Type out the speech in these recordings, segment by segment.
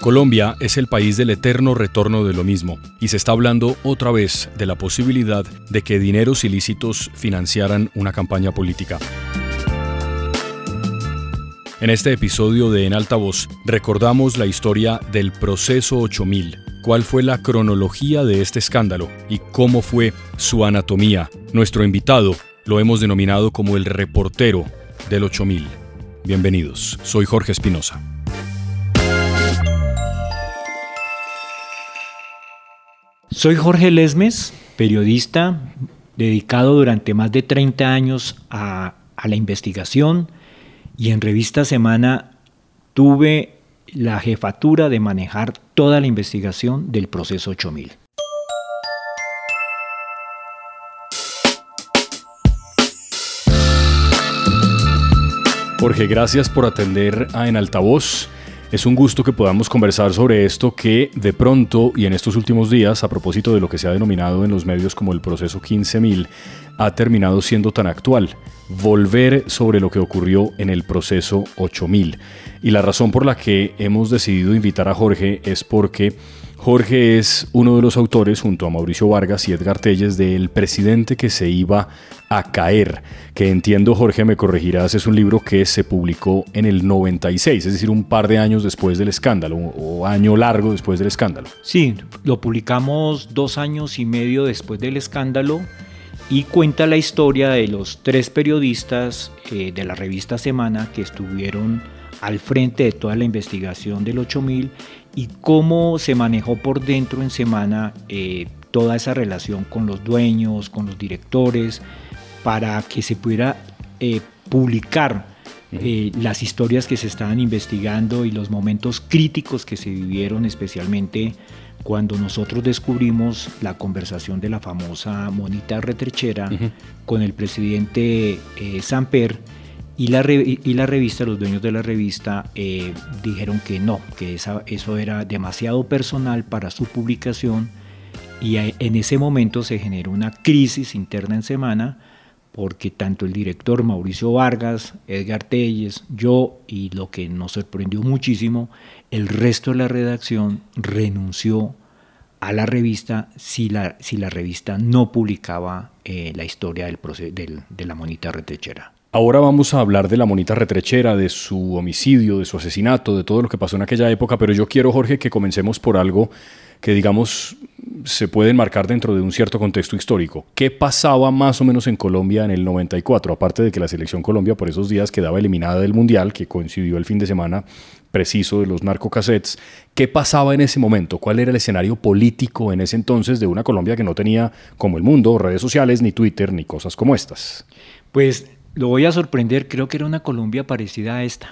Colombia es el país del eterno retorno de lo mismo, y se está hablando otra vez de la posibilidad de que dineros ilícitos financiaran una campaña política. En este episodio de En Alta Voz recordamos la historia del proceso 8000, cuál fue la cronología de este escándalo y cómo fue su anatomía. Nuestro invitado lo hemos denominado como el reportero del 8000. Bienvenidos, soy Jorge Espinosa. Soy Jorge Lesmes, periodista dedicado durante más de 30 años a, la investigación y en Revista Semana tuve la jefatura de manejar toda la investigación del proceso 8000. Jorge, gracias por atender a En Altavoz. Es un gusto que podamos conversar sobre esto que de pronto y en estos últimos días, a propósito de lo que se ha denominado en los medios como el proceso 15.000, ha terminado siendo tan actual. Volver sobre lo que ocurrió en el proceso 8.000. Y la razón por la que hemos decidido invitar a Jorge es porque Jorge es uno de los autores, junto a Mauricio Vargas y Edgar Telles, de El presidente que se iba a caer, que entiendo, Jorge, me corregirás, es un libro que se publicó en el 96, es decir, un par de años después del escándalo, o año largo después del escándalo. Sí, lo publicamos dos años y medio después del escándalo y cuenta la historia de los tres periodistas eh, de la revista Semana que estuvieron al frente de toda la investigación del 8000 y cómo se manejó por dentro en semana eh, toda esa relación con los dueños, con los directores, para que se pudiera eh, publicar eh, las historias que se estaban investigando y los momentos críticos que se vivieron, especialmente cuando nosotros descubrimos la conversación de la famosa monita retrechera con el presidente Samper y la, y la revista, los dueños de la revista, eh, dijeron que no, que eso era demasiado personal para su publicación. Y en ese momento se generó una crisis interna en Semana, porque tanto el director Mauricio Vargas, Edgar Telles, yo y lo que nos sorprendió muchísimo, el resto de la redacción renunció a la revista si la, si la revista no publicaba eh, la historia del, del, de la monita retrechera. Ahora vamos a hablar de la monita retrechera, de su homicidio, de su asesinato, de todo lo que pasó en aquella época, pero yo quiero, Jorge, que comencemos por algo que, digamos, se puede enmarcar dentro de un cierto contexto histórico. ¿Qué pasaba más o menos en Colombia en el 94? Aparte de que la selección Colombia por esos días quedaba eliminada del Mundial, que coincidió el fin de semana preciso de los narcocassettes. ¿Qué pasaba en ese momento? ¿Cuál era el escenario político en ese entonces de una Colombia que no tenía, como el mundo, redes sociales, ni Twitter, ni cosas como estas? Pues lo voy a sorprender, creo que era una Colombia parecida a esta,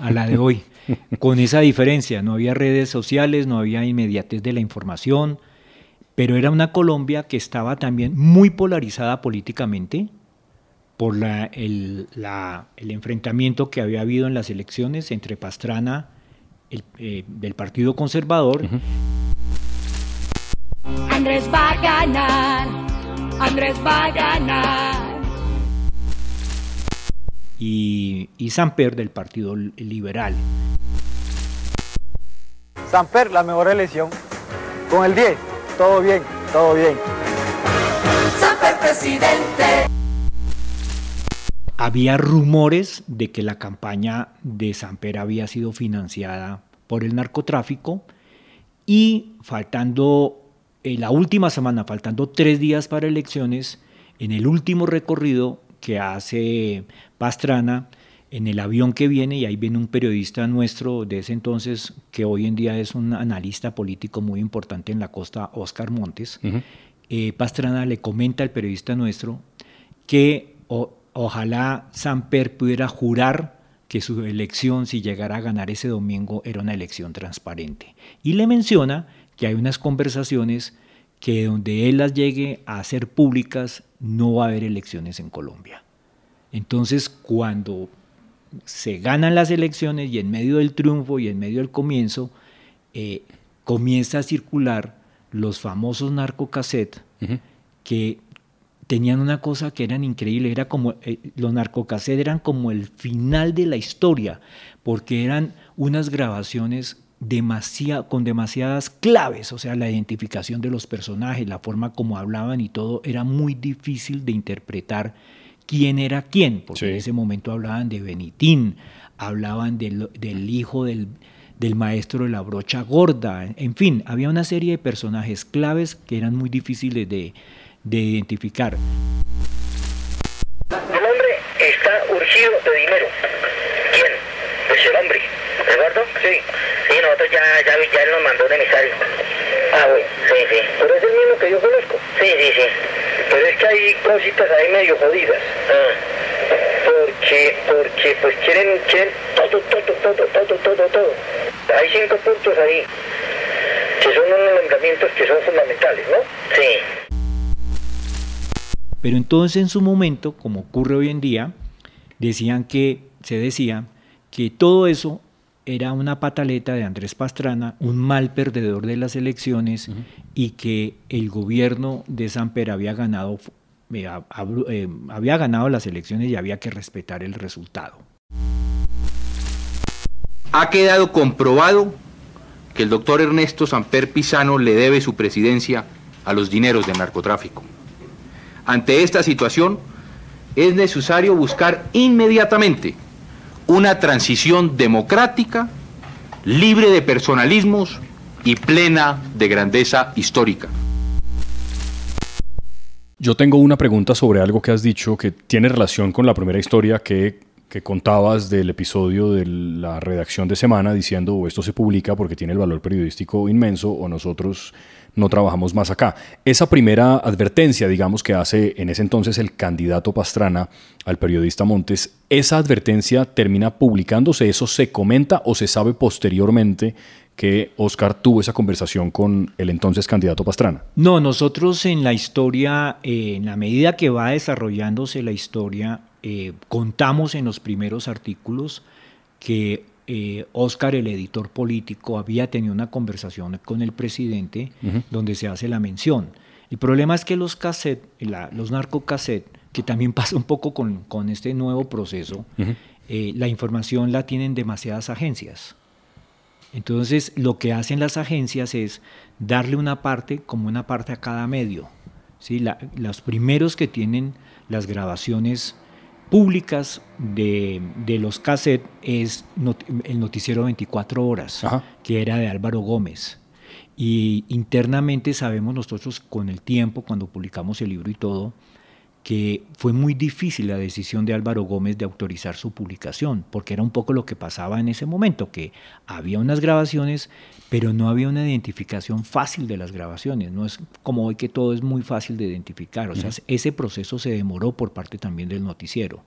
a la de hoy, con esa diferencia, no había redes sociales, no había inmediatez de la información, pero era una Colombia que estaba también muy polarizada políticamente por el, enfrentamiento que había habido en las elecciones entre Pastrana eh, del Partido Conservador. Andrés va a ganar, Andrés va a ganar y, y Samper del Partido Liberal. Samper, la mejor elección. Con el 10, todo bien, todo bien. Samper presidente. Había rumores de que la campaña de Samper había sido financiada por el narcotráfico y faltando, en la última semana, faltando tres días para elecciones, en el último recorrido que hace Pastrana en el avión que viene, y ahí viene un periodista nuestro de ese entonces, que hoy en día es un analista político muy importante en la costa, Oscar Montes, eh, Pastrana le comenta al periodista nuestro que ojalá Samper pudiera jurar que su elección, si llegara a ganar ese domingo, era una elección transparente. Y le menciona que hay unas conversaciones que donde él las llegue a hacer públicas, no va a haber elecciones en Colombia. Entonces, cuando se ganan las elecciones y en medio del triunfo y en medio del comienzo, eh, comienza a circular los famosos narcocassettes que tenían una cosa que eran increíbles, era como, eh, los narcocassettes eran como el final de la historia, porque eran unas grabaciones con demasiadas claves, o sea, la identificación de los personajes, la forma como hablaban y todo, era muy difícil de interpretar quién era quién, porque en ese momento hablaban de Benitín, hablaban del, hijo del, maestro de la brocha gorda, en fin, había una serie de personajes claves que eran muy difíciles de, de identificar. El hombre está urgido de dinero. ¿Quién? Pues el hombre. ¿Eduardo? Sí. Sí, nosotros ya, ya, ya nos mandó un emisario. Ah, bueno. Sí, sí. Pero es el mismo que yo conozco. Sí, sí, sí. Pero es que hay cositas ahí medio jodidas. Ah. Porque, porque, pues quieren, quieren todo, todo, todo, todo, todo, todo. Hay cinco puntos ahí que son unos nombramientos que son fundamentales, ¿no? Sí. Pero entonces en su momento, como ocurre hoy en día, decían que, se decía que todo eso era una pataleta de Andrés Pastrana, un mal perdedor de las elecciones y que el gobierno de Samper había ganado, eh, eh, había ganado las elecciones y había que respetar el resultado. Ha quedado comprobado que el doctor Ernesto Samper Pisano le debe su presidencia a los dineros del narcotráfico. Ante esta situación, es necesario buscar inmediatamente una transición democrática, libre de personalismos y plena de grandeza histórica. Yo tengo una pregunta sobre algo que has dicho que tiene relación con la primera historia que, contabas del episodio de la redacción de semana diciendo o esto se publica porque tiene el valor periodístico inmenso o nosotros no trabajamos más acá. Esa primera advertencia, digamos, que hace en ese entonces el candidato Pastrana al periodista Montes, ¿esa advertencia termina publicándose? ¿Eso se comenta o se sabe posteriormente que Oscar tuvo esa conversación con el entonces candidato Pastrana? No, nosotros en la historia, eh, en la medida que va desarrollándose la historia, eh, contamos en los primeros artículos que eh, Oscar, el editor político, había tenido una conversación con el presidente donde se hace la mención. El problema es que los cassette, los narcocassettes, que también pasa un poco con, este nuevo proceso, eh, la información la tienen demasiadas agencias. Entonces, lo que hacen las agencias es darle una parte como una parte a cada medio. ¿sí? los primeros que tienen las grabaciones públicas de, los cassettes es el noticiero 24 horas, que era de Álvaro Gómez. Y internamente sabemos nosotros con el tiempo, cuando publicamos el libro y todo, que fue muy difícil la decisión de Álvaro Gómez de autorizar su publicación, porque era un poco lo que pasaba en ese momento, que había unas grabaciones, pero no había una identificación fácil de las grabaciones. No es como hoy que todo es muy fácil de identificar. O sea, ese proceso se demoró por parte también del noticiero.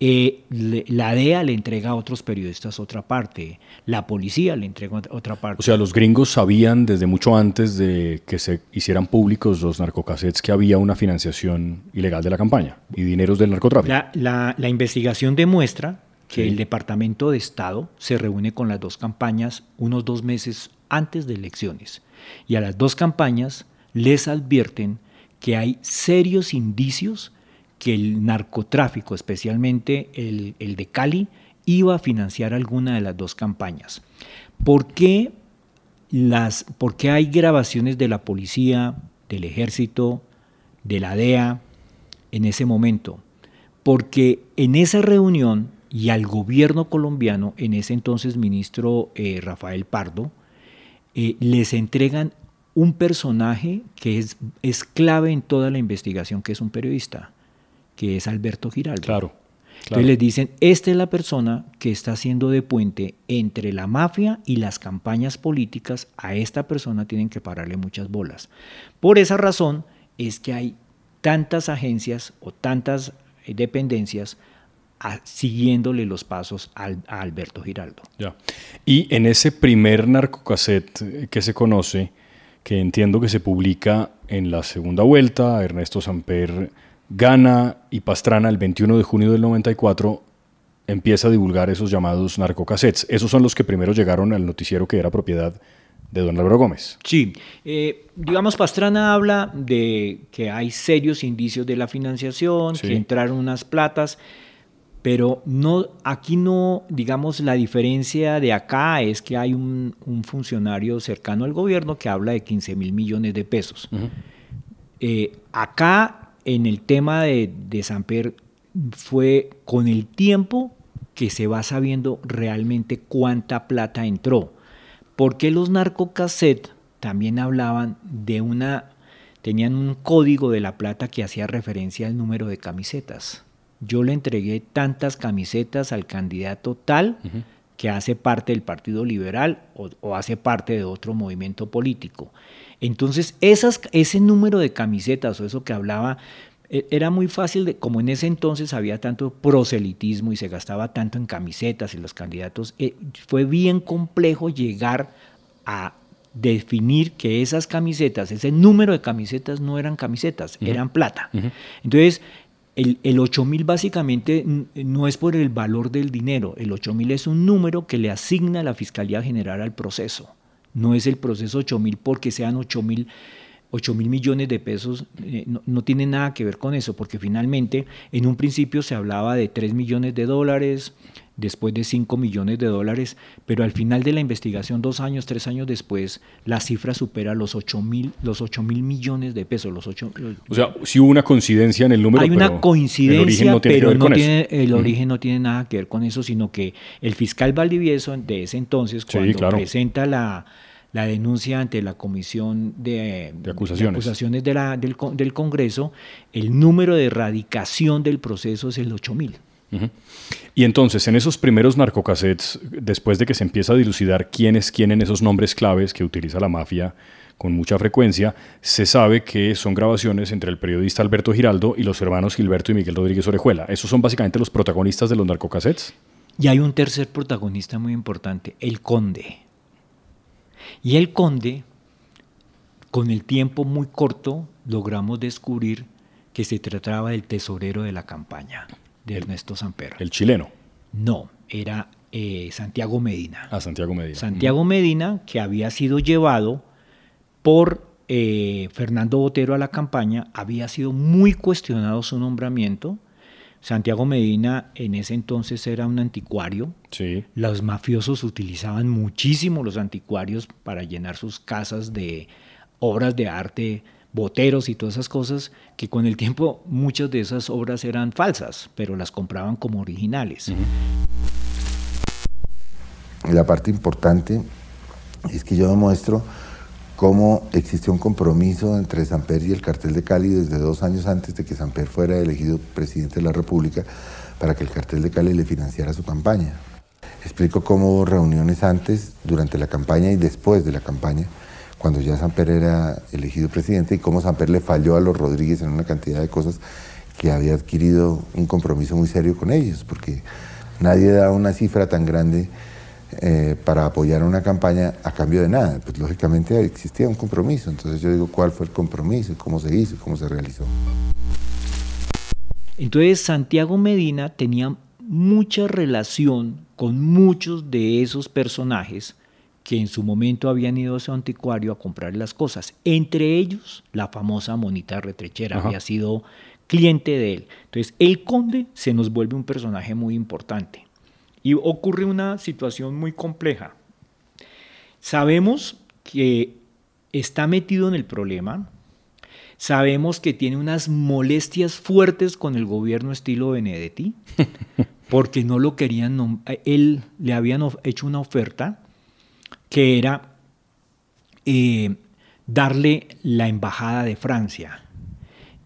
Eh, la DEA le entrega a otros periodistas otra parte, la policía le entrega otra parte. O sea, los gringos sabían desde mucho antes de que se hicieran públicos los narcocassettes que había una financiación ilegal de la campaña y dineros del narcotráfico. La, investigación demuestra que el Departamento de Estado se reúne con las dos campañas unos dos meses antes de elecciones y a las dos campañas les advierten que hay serios indicios que el narcotráfico, especialmente el, de Cali, iba a financiar alguna de las dos campañas. ¿Por qué, las, ¿Por qué hay grabaciones de la policía, del ejército, de la DEA en ese momento? Porque en esa reunión y al gobierno colombiano, en ese entonces ministro eh, Rafael Pardo, eh, les entregan un personaje que es, es clave en toda la investigación, que es un periodista que es Alberto Giraldo. Claro. Entonces les dicen, esta es la persona que está haciendo de puente entre la mafia y las campañas políticas, a esta persona tienen que pararle muchas bolas. Por esa razón es que hay tantas agencias o tantas eh, siguiéndole los pasos a Alberto Giraldo. Ya. Y en ese primer narcocassette eh, que se conoce, que entiendo que se publica en la segunda vuelta, Ernesto Samper Gana y Pastrana el 21 de junio del 94 empieza a divulgar esos llamados narcocassettes. Esos son los que primero llegaron al noticiero que era propiedad de don Álvaro Gómez. Sí, eh, digamos, Pastrana habla de que hay serios indicios de la financiación, que entraron unas platas, Pero no, aquí no, digamos, la diferencia de acá es que hay un, funcionario cercano al gobierno que habla de 15 mil millones de pesos. Eh, acá, en el tema de, de Samper, fue con el tiempo que se va sabiendo realmente cuánta plata entró. Porque los narcocassettes también hablaban de una, tenían un código de la plata que hacía referencia al número de camisetas. Yo le entregué tantas camisetas al candidato tal que hace parte del Partido Liberal o, hace parte de otro movimiento político. Entonces, esas, ese número de camisetas o eso que hablaba, e, era muy fácil, de, como en ese entonces había tanto proselitismo y se gastaba tanto en camisetas y los candidatos, eh, fue bien complejo llegar a definir que esas camisetas, ese número de camisetas no eran camisetas, eran plata. Entonces, el, el 8000 básicamente no es por el valor del dinero, el 8000 es un número que le asigna la Fiscalía General al proceso. No es el proceso 8000 porque sean 8000 8 mil millones de pesos eh, no, tiene nada que ver con eso, porque finalmente en un principio se hablaba de 3 millones de dólares, después de 5 millones de dólares, pero al final de la investigación, dos años, tres años después, la cifra supera los 8 mil los mil millones de pesos. Los 8, o sea, si hubo una coincidencia en el número. Hay una coincidencia, pero no tiene, el origen no tiene nada que ver con eso, sino que el fiscal Valdivieso de ese entonces, cuando presenta la la denuncia ante la Comisión de, Acusaciones, de la, del, del, Congreso, el número de erradicación del proceso es el 8000. Y entonces, en esos primeros narcocassettes, después de que se empieza a dilucidar quién es quién en esos nombres claves que utiliza la mafia con mucha frecuencia, se sabe que son grabaciones entre el periodista Alberto Giraldo y los hermanos Gilberto y Miguel Rodríguez Orejuela. ¿Esos son básicamente los protagonistas de los narcocassettes? Y hay un tercer protagonista muy importante, el conde. Y el conde, con el tiempo muy corto, logramos descubrir que se trataba del tesorero de la campaña, de Ernesto Samper. ¿El chileno? No, era eh, Santiago Medina. Ah, Santiago Medina. Santiago Medina, que había sido llevado por eh, Fernando Botero a la campaña, había sido muy cuestionado su nombramiento Santiago Medina en ese entonces era un anticuario. Sí. Los mafiosos utilizaban muchísimo los anticuarios para llenar sus casas de obras de arte, boteros y todas esas cosas, que con el tiempo muchas de esas obras eran falsas, pero las compraban como originales. La parte importante es que yo demuestro cómo existió un compromiso entre Samper y el cartel de Cali desde dos años antes de que Samper fuera elegido presidente de la República para que el cartel de Cali le financiara su campaña. Explico cómo reuniones antes, durante la campaña y después de la campaña, cuando ya Samper era elegido presidente y cómo Samper le falló a los Rodríguez en una cantidad de cosas que había adquirido un compromiso muy serio con ellos, porque nadie da una cifra tan grande eh, para apoyar una campaña a cambio de nada. Pues lógicamente existía un compromiso. Entonces yo digo cuál fue el compromiso, cómo se hizo, cómo se realizó. Entonces Santiago Medina tenía mucha relación con muchos de esos personajes que en su momento habían ido a su anticuario a comprar las cosas. Entre ellos, la famosa Monita Retrechera había sido cliente de él. Entonces, el conde se nos vuelve un personaje muy importante. Y ocurre una situación muy compleja. Sabemos que está metido en el problema, sabemos que tiene unas molestias fuertes con el gobierno estilo Benedetti, porque no lo querían, él le habían hecho una oferta que era eh, darle la embajada de Francia.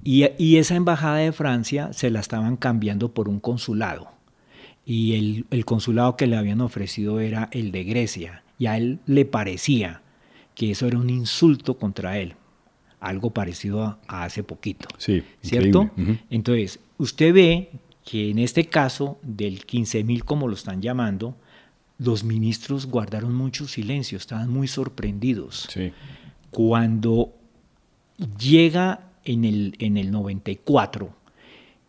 Y, y, esa embajada de Francia se la estaban cambiando por un consulado y el, consulado que le habían ofrecido era el de Grecia y a él le parecía que eso era un insulto contra él, algo parecido a, hace poquito. Sí, ¿cierto? Entonces, usted ve que en este caso del 15.000 como lo están llamando, los ministros guardaron mucho silencio, estaban muy sorprendidos. Sí. Cuando llega en el, en el 94,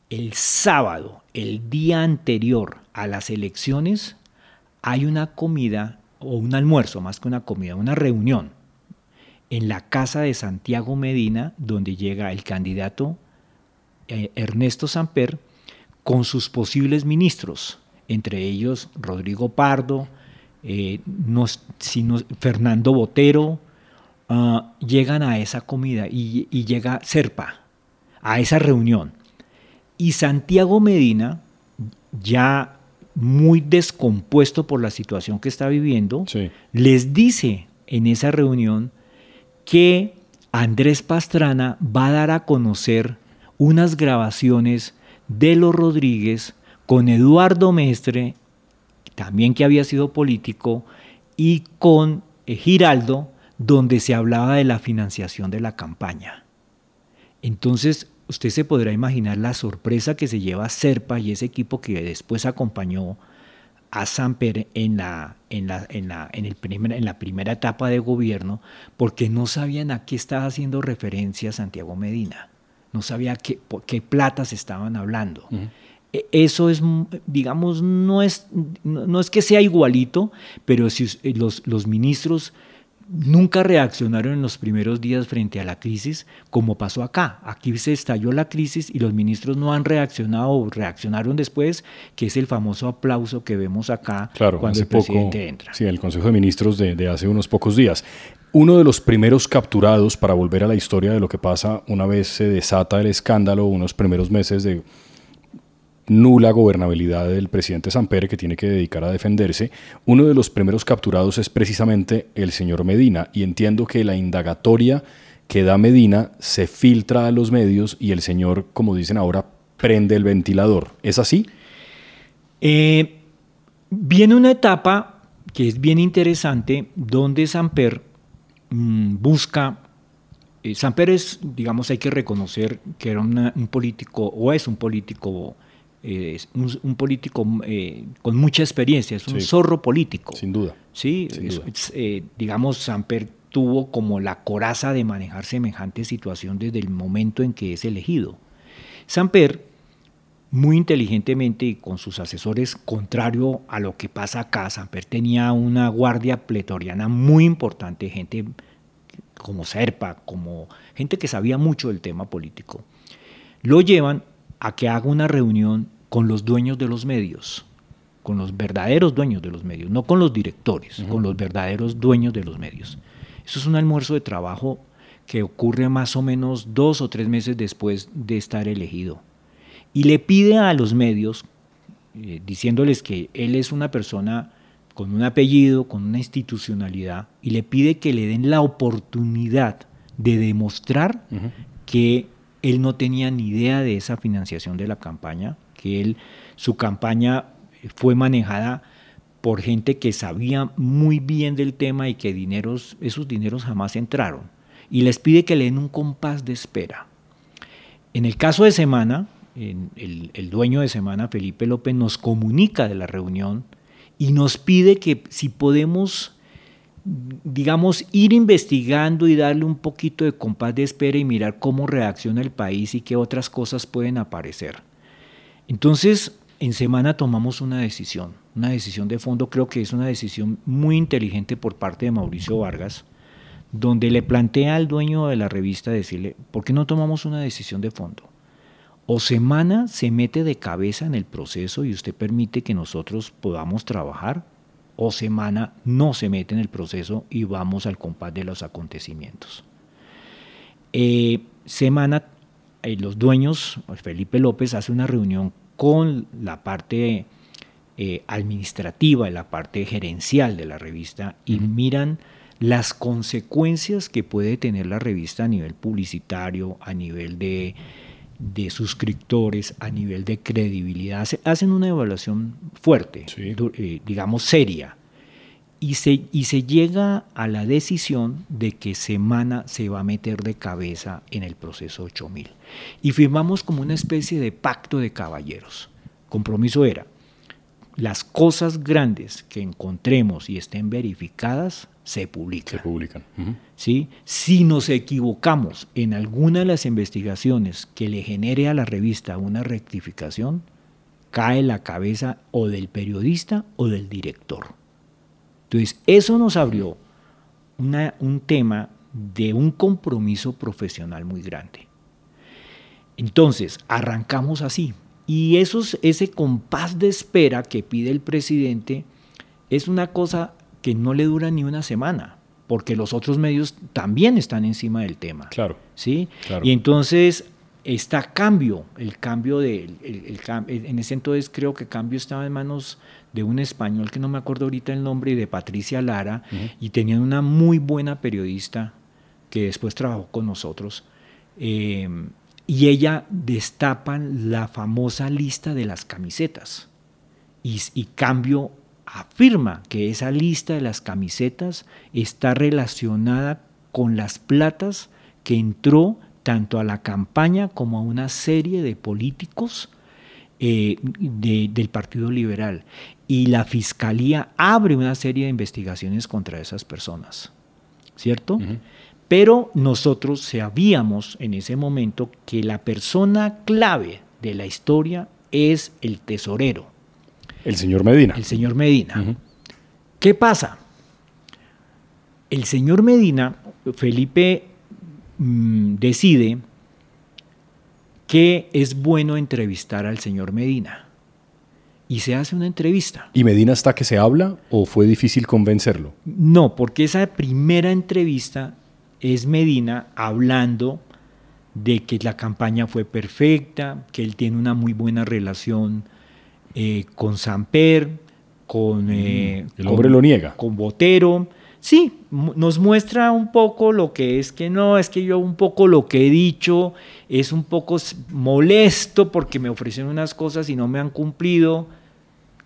el sábado, el día anterior a las elecciones hay una comida o un almuerzo, más que una comida, una reunión en la casa de Santiago Medina, donde llega el candidato eh, Ernesto Samper con sus posibles ministros, entre ellos Rodrigo Pardo, eh, Fernando Botero, ah, llegan a esa comida y, y llega Serpa a esa reunión. Y Santiago Medina, ya muy descompuesto por la situación que está viviendo, les dice en esa reunión que Andrés Pastrana va a dar a conocer unas grabaciones de los Rodríguez con Eduardo Mestre, también que había sido político, y con eh, Giraldo, donde se hablaba de la financiación de la campaña. Entonces, usted se podrá imaginar la sorpresa que se lleva Serpa y ese equipo que después acompañó a Samper en la, en, la, en, la, en, el primer, en la primera etapa de gobierno, porque no sabían a qué estaba haciendo referencia Santiago Medina, no sabía qué, por qué platas estaban hablando. Eso es, digamos, no es, no, es que sea igualito, pero si los, los ministros nunca reaccionaron en los primeros días frente a la crisis como pasó acá. Aquí se estalló la crisis y los ministros no han reaccionado o reaccionaron después, que es el famoso aplauso que vemos acá cuando el presidente entra. Sí, el Consejo de Ministros de, de hace unos pocos días. Uno de los primeros capturados para volver a la historia de lo que pasa una vez se desata el escándalo, unos primeros meses de nula gobernabilidad del presidente Samper que tiene que dedicar a defenderse, uno de los primeros capturados es precisamente el señor Medina y entiendo que la indagatoria que da Medina se filtra a los medios y el señor, como dicen ahora, prende el ventilador. ¿Es así? Eh, viene una etapa que es bien interesante donde Samper mm, busca eh, Samper es, digamos, hay que reconocer que era un político, o es un político es un, político eh, con mucha experiencia, es un zorro político. Sin duda. Sí, eh, digamos, Samper tuvo como la coraza de manejar semejante situación desde el momento en que es elegido. Samper, muy inteligentemente y con sus asesores, contrario a lo que pasa acá, Samper tenía una guardia pletoriana muy importante, gente como Serpa, como gente que sabía mucho del tema político. Lo llevan a que haga una reunión con los dueños de los medios, con los verdaderos dueños de los medios, no con los directores, con los verdaderos dueños de los medios. Eso es un almuerzo de trabajo que ocurre más o menos dos o tres meses después de estar elegido. Y le pide a los medios, eh, diciéndoles que él es una persona con un apellido, con una institucionalidad, y le pide que le den la oportunidad de demostrar que él no tenía ni idea de esa financiación de la campaña, que él, su campaña fue manejada por gente que sabía muy bien del tema y que dineros, esos dineros jamás entraron. Y les pide que le den un compás de espera. En el caso de Semana, el, el dueño de Semana, Felipe López, nos comunica de la reunión y nos pide que si podemos digamos, ir investigando y darle un poquito de compás de espera y mirar cómo reacciona el país y qué otras cosas pueden aparecer. Entonces, en semana tomamos una decisión, una decisión de fondo, creo que es una decisión muy inteligente por parte de Mauricio Vargas, donde le plantea al dueño de la revista decirle, ¿por qué no tomamos una decisión de fondo? O semana se mete de cabeza en el proceso y usted permite que nosotros podamos trabajar, o semana no se mete en el proceso y vamos al compás de los acontecimientos. Eh, semana, eh, los dueños, Felipe López hace una reunión con la parte eh, administrativa y la parte gerencial de la revista y miran las consecuencias que puede tener la revista a nivel publicitario, a nivel de de suscriptores, a nivel de credibilidad, hacen una evaluación fuerte, eh, digamos seria, y se, y se llega a la decisión de que Semana se va a meter de cabeza en el proceso 8000. Y firmamos como una especie de pacto de caballeros. Compromiso era, las cosas grandes que encontremos y estén verificadas se publican. Se publican. ¿Sí? Si nos equivocamos en alguna de las investigaciones que le genere a la revista una rectificación, cae la cabeza o del periodista o del director. Entonces, eso nos abrió un tema de un compromiso profesional muy grande. Entonces, arrancamos así Y esos, ese compás de espera que pide el presidente es una cosa que no le dura ni una semana, porque los otros medios también están encima del tema. Claro. ¿sí? Claro. Y entonces está cambio, el cambio de, el- el cam- en ese entonces creo que cambio estaba en manos de un español que no me acuerdo ahorita el nombre, y de Patricia Lara, y tenían una muy buena periodista que después trabajó con nosotros, eh, y ella destapan la famosa lista de las camisetas. Y, y Cambio afirma que esa lista de las camisetas está relacionada con las platas que entró tanto a la campaña como a una serie de políticos eh, de- del Partido Liberal. Y la Fiscalía abre una serie de investigaciones contra esas personas. ¿Cierto? Pero nosotros sabíamos en ese momento que la persona clave de la historia es el tesorero, El señor Medina. el señor Medina. ¿Qué pasa? El señor Medina, Felipe mm, decide que es bueno entrevistar al señor Medina. Y se hace una entrevista. ¿Y Medina está que se habla o fue difícil convencerlo? No, porque esa primera entrevista es Medina hablando de que la campaña fue perfecta, que él tiene una muy buena relación eh, con Samper, con... eh, el con- hombre lo niega. Con Botero. Sí, nos muestra un poco lo que es que no, es que yo un poco lo que he dicho es un poco molesto porque me ofrecieron unas cosas y no me han cumplido.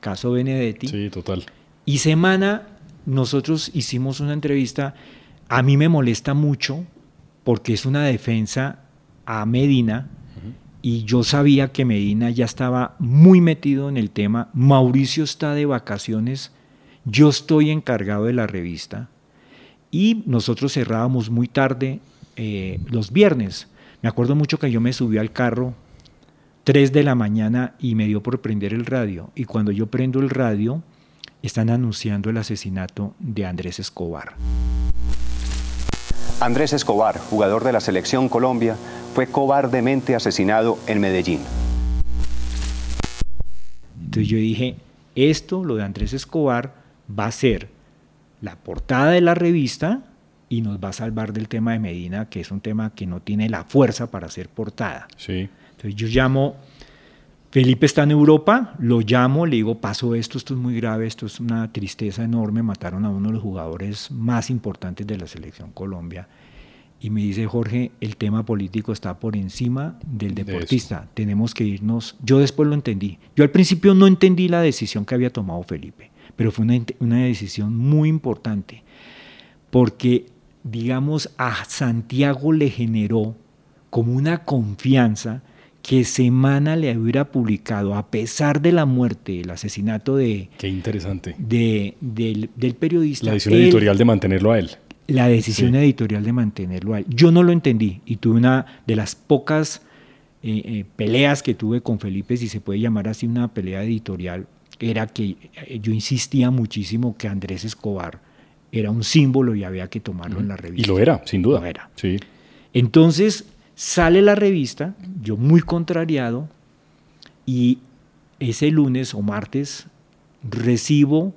Caso Benedetti. Sí, total. Y semana nosotros hicimos una entrevista, a mí me molesta mucho porque es una defensa a Medina y yo sabía que Medina ya estaba muy metido en el tema, Mauricio está de vacaciones, yo estoy encargado de la revista y nosotros cerrábamos muy tarde eh, los viernes. Me acuerdo mucho que yo me subí al carro 3 de la mañana y me dio por prender el radio. Y cuando yo prendo el radio, están anunciando el asesinato de Andrés Escobar. Andrés Escobar, jugador de la selección Colombia, fue cobardemente asesinado en Medellín. Entonces yo dije, esto, lo de Andrés Escobar, va a ser la portada de la revista y nos va a salvar del tema de Medina, que es un tema que no tiene la fuerza para ser portada. Sí. Entonces yo llamo, Felipe está en Europa, lo llamo, le digo, pasó esto, esto es muy grave, esto es una tristeza enorme, mataron a uno de los jugadores más importantes de la selección Colombia. Y me dice Jorge, el tema político está por encima del De deportista, tenemos que irnos. Yo después lo entendí. Yo al principio no entendí la decisión que había tomado Felipe, pero fue una, una decisión muy importante, porque, digamos, a Santiago le generó como una confianza que Semana le hubiera publicado, a pesar de la muerte, el asesinato de, Qué interesante. de- del, del periodista. La decisión él- editorial de mantenerlo a él. la decisión Sí. editorial de mantenerlo a él. Yo no lo entendí y tuve una de las pocas eh, eh, peleas que tuve con Felipe, si se puede llamar así una pelea editorial, era que eh, yo insistía muchísimo que Andrés Escobar era un símbolo y había que tomarlo en la Y revista. lo era, sin duda. Lo era. Sí. Entonces sale la revista, yo muy contrariado, y ese lunes o martes recibo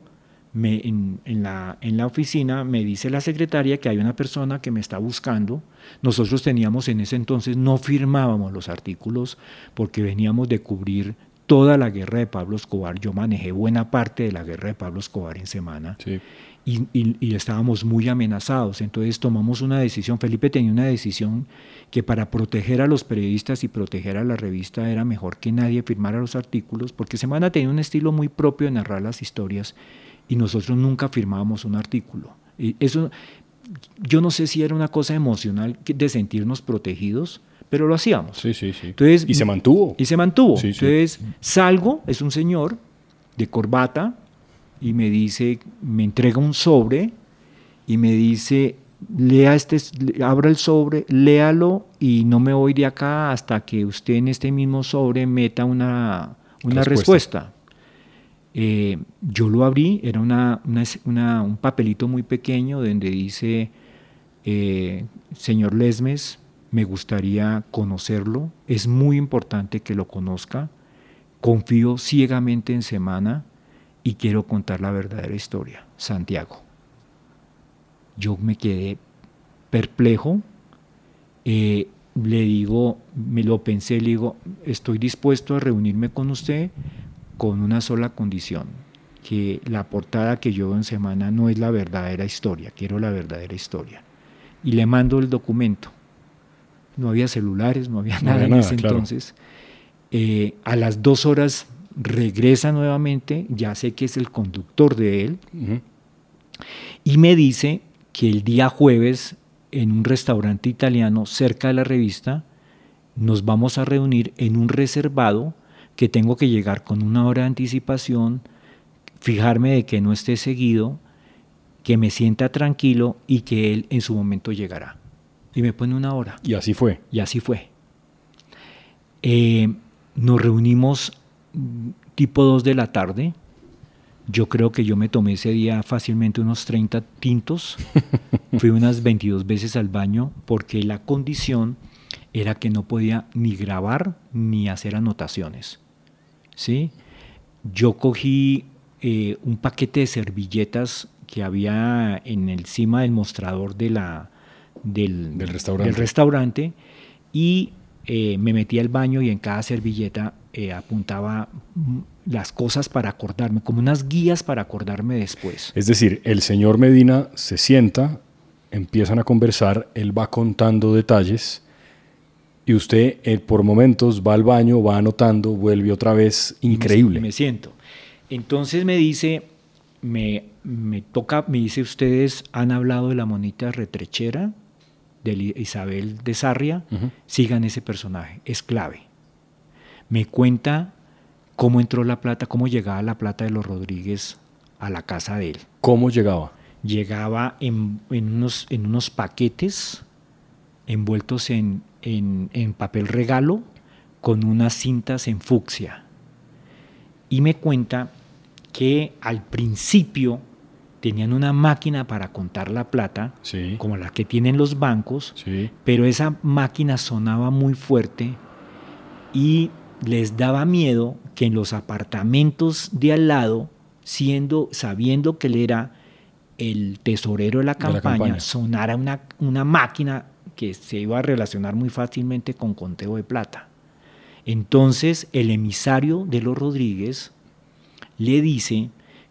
en la, en la oficina, me dice la secretaria que hay una persona que me está buscando. Nosotros teníamos en ese entonces, no firmábamos los artículos porque veníamos de cubrir toda la guerra de Pablo Escobar. Yo manejé buena parte de la guerra de Pablo Escobar en semana Sí. Y, y- y estábamos muy amenazados. Entonces tomamos una decisión, Felipe tenía una decisión que para proteger a los periodistas y proteger a la revista era mejor que nadie firmara los artículos, porque Semana tenía un estilo muy propio de narrar las historias y nosotros nunca firmábamos un artículo. Y eso, yo no sé si era una cosa emocional de sentirnos protegidos, pero lo hacíamos. Sí, sí, sí. Entonces, y se mantuvo. Y se mantuvo. Sí, sí. Entonces salgo, es un señor de corbata y me dice, me entrega un sobre y me dice, lea este, abra el sobre, léalo y no me voy de acá hasta que usted en este mismo sobre meta una, una Respuesta. respuesta. Eh, yo lo abrí, era una- un papelito muy pequeño donde dice, eh, señor Lesmes, me gustaría conocerlo, es muy importante que lo conozca. confío ciegamente en Semana y quiero contar la verdadera historia. Santiago. Yo me quedé perplejo. Eh, le digo, me lo pensé, le digo, estoy dispuesto a reunirme con usted con una sola condición, que la portada que yo veo en semana no es la verdadera historia, quiero la verdadera historia. Y le mando el documento. No había celulares, no había nada en ese entonces. Eh, a las dos horas regresa nuevamente, ya sé que es el conductor de él, y me dice que el día jueves en un restaurante italiano cerca de la revista nos vamos a reunir en un reservado que tengo que llegar con una hora de anticipación, fijarme de que no esté seguido, que me sienta tranquilo y que él en su momento llegará. Y me pone una hora. Y así fue. Y así fue. Eh, nos reunimos tipo 2 de la tarde. Yo creo que yo me tomé ese día fácilmente unos 30 tintos. Fui unas 22 veces al baño porque la condición era que no podía ni grabar ni hacer anotaciones. ¿Sí? Yo cogí eh, un paquete de servilletas que había en el cima del mostrador de la, del, restaurante. del restaurante y eh, me metí al baño y en cada servilleta eh, apuntaba mm, las cosas para acordarme, como unas guías para acordarme después. Es decir, el señor Medina se sienta, empiezan a conversar, él va contando detalles y usted eh, por momentos va al baño, va anotando, vuelve otra vez, increíble. Me, me siento. Entonces me dice, me, me toca, me dice, ustedes han hablado de la monita retrechera, de Isabel de Sarria, sigan ese personaje, es clave. Me cuenta cómo entró la plata, cómo llegaba la plata de los Rodríguez a la casa de él. ¿Cómo llegaba? Llegaba en, unos, en unos, paquetes envueltos en, en papel regalo con unas cintas en fucsia. Y me cuenta que al principio tenían una máquina para contar la plata, como la que tienen los bancos, pero esa máquina sonaba muy fuerte y les daba miedo que en los apartamentos de al lado, siendo, sabiendo que él era el tesorero de la campaña, sonara una, una máquina que se iba a relacionar muy fácilmente con conteo de plata. Entonces el emisario de los Rodríguez le dice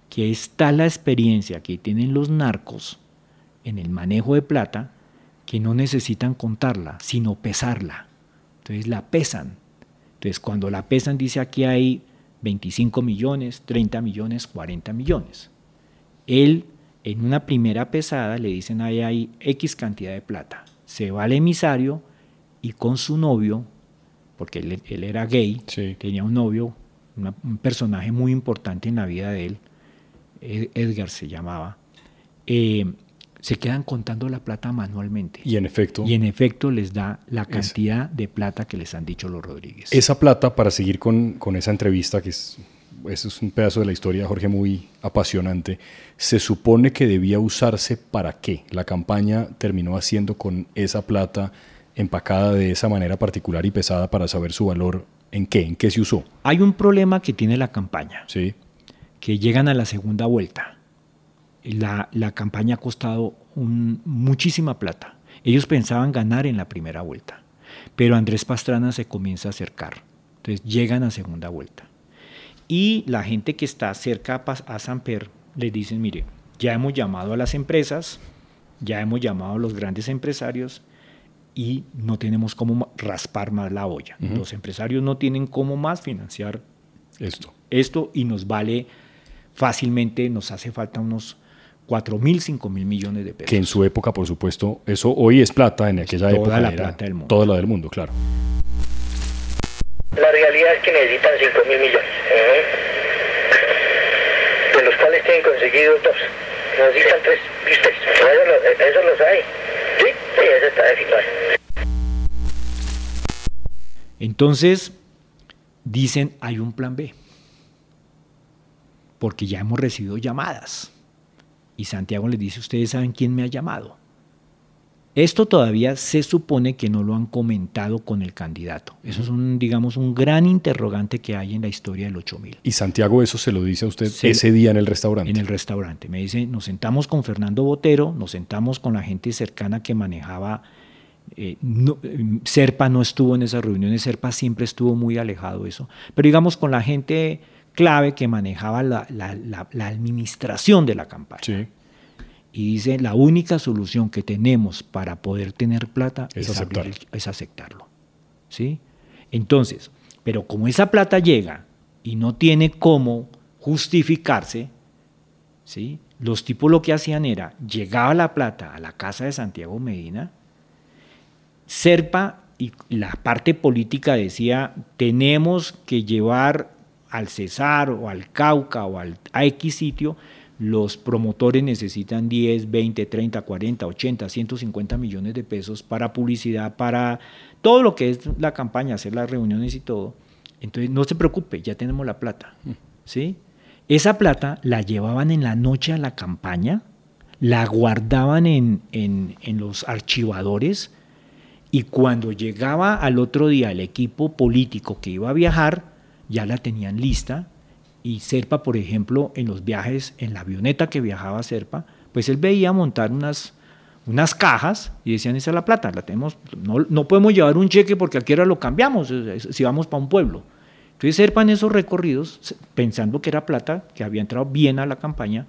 que está la experiencia que tienen los narcos en el manejo de plata que no necesitan contarla, sino pesarla. Entonces la pesan. Entonces cuando la pesan dice aquí hay 25 millones, 30 millones, 40 millones. Él en una primera pesada le dicen ahí hay X cantidad de plata. Se va al emisario y con su novio, porque él, era gay, tenía un novio, un personaje muy importante en la vida de él, Edgar se llamaba, eh, se quedan contando la plata manualmente. Y en efecto. Y en efecto les da la cantidad de plata que les han dicho los Rodríguez. Esa plata, para seguir con, con esa entrevista, que es, es un pedazo de la historia, Jorge, muy apasionante, se supone que debía usarse para qué. La campaña terminó haciendo con esa plata empacada de esa manera particular y pesada para saber su valor. ¿En qué? ¿En qué se usó? Hay un problema que tiene la campaña. Sí que llegan a la segunda vuelta. La, la campaña ha costado muchísima plata. Ellos pensaban ganar en la primera vuelta, pero Andrés Pastrana se comienza a acercar. Entonces llegan a segunda vuelta. Y la gente que está cerca a Samper les dicen, mire, ya hemos llamado a las empresas, ya hemos llamado a los grandes empresarios y no tenemos cómo raspar más la olla. Los empresarios no tienen cómo más financiar esto. Esto y nos vale fácilmente nos hace falta unos 4 mil, 5 mil millones de pesos. Que en su época, por supuesto, eso hoy es plata, en aquella época. Toda la plata del mundo. Toda la del mundo, claro. La realidad es que necesitan 5 mil millones, de los cuales tienen conseguido dos. Necesitan tres. ¿Y ustedes? Eso, lo, sabe. Sí, sí, eso está definido. Entonces, dicen, hay un plan B porque ya hemos recibido llamadas. Y Santiago les dice, ustedes saben quién me ha llamado. Esto todavía se supone que no lo han comentado con el candidato. Eso es un, digamos, un gran interrogante que hay en la historia del 8000. ¿Y Santiago eso se lo dice a usted ese día en el restaurante? En el restaurante. Me dice, nos sentamos con Fernando Botero, nos sentamos con la gente cercana que manejaba eh, Serpa no estuvo en esas reuniones, Serpa siempre estuvo muy alejado de eso, pero digamos con la gente clave que manejaba la, administración de la campaña. Y dice, la única solución que tenemos para poder tener plata es, es aceptarlo. ¿sí? Entonces, pero como esa plata llega y no tiene cómo justificarse, ¿sí? los tipos lo que hacían era, llegaba la plata a la casa de Santiago Medina, Serpa y la parte política decía, tenemos que llevar al Cesar o al Cauca o al, a X sitio, los promotores necesitan 10, 20, 30, 40, 80, 150 millones de pesos para publicidad, para todo lo que es la campaña, hacer las reuniones y todo. Entonces, no se preocupe, ya tenemos la plata. ¿sí? Esa plata la llevaban en la noche a la campaña, la guardaban en, en, en los archivadores, y cuando llegaba al otro día el equipo político que iba a viajar, ya la tenían lista. Y Serpa, por ejemplo, en los viajes, en la avioneta que viajaba Serpa, pues él veía montar unas, unas cajas y decían, esa es la plata, la tenemos, no, no podemos llevar un cheque porque aquí ahora lo cambiamos si vamos para un pueblo. Entonces Serpa en esos recorridos, pensando que era plata, que había entrado bien a la campaña,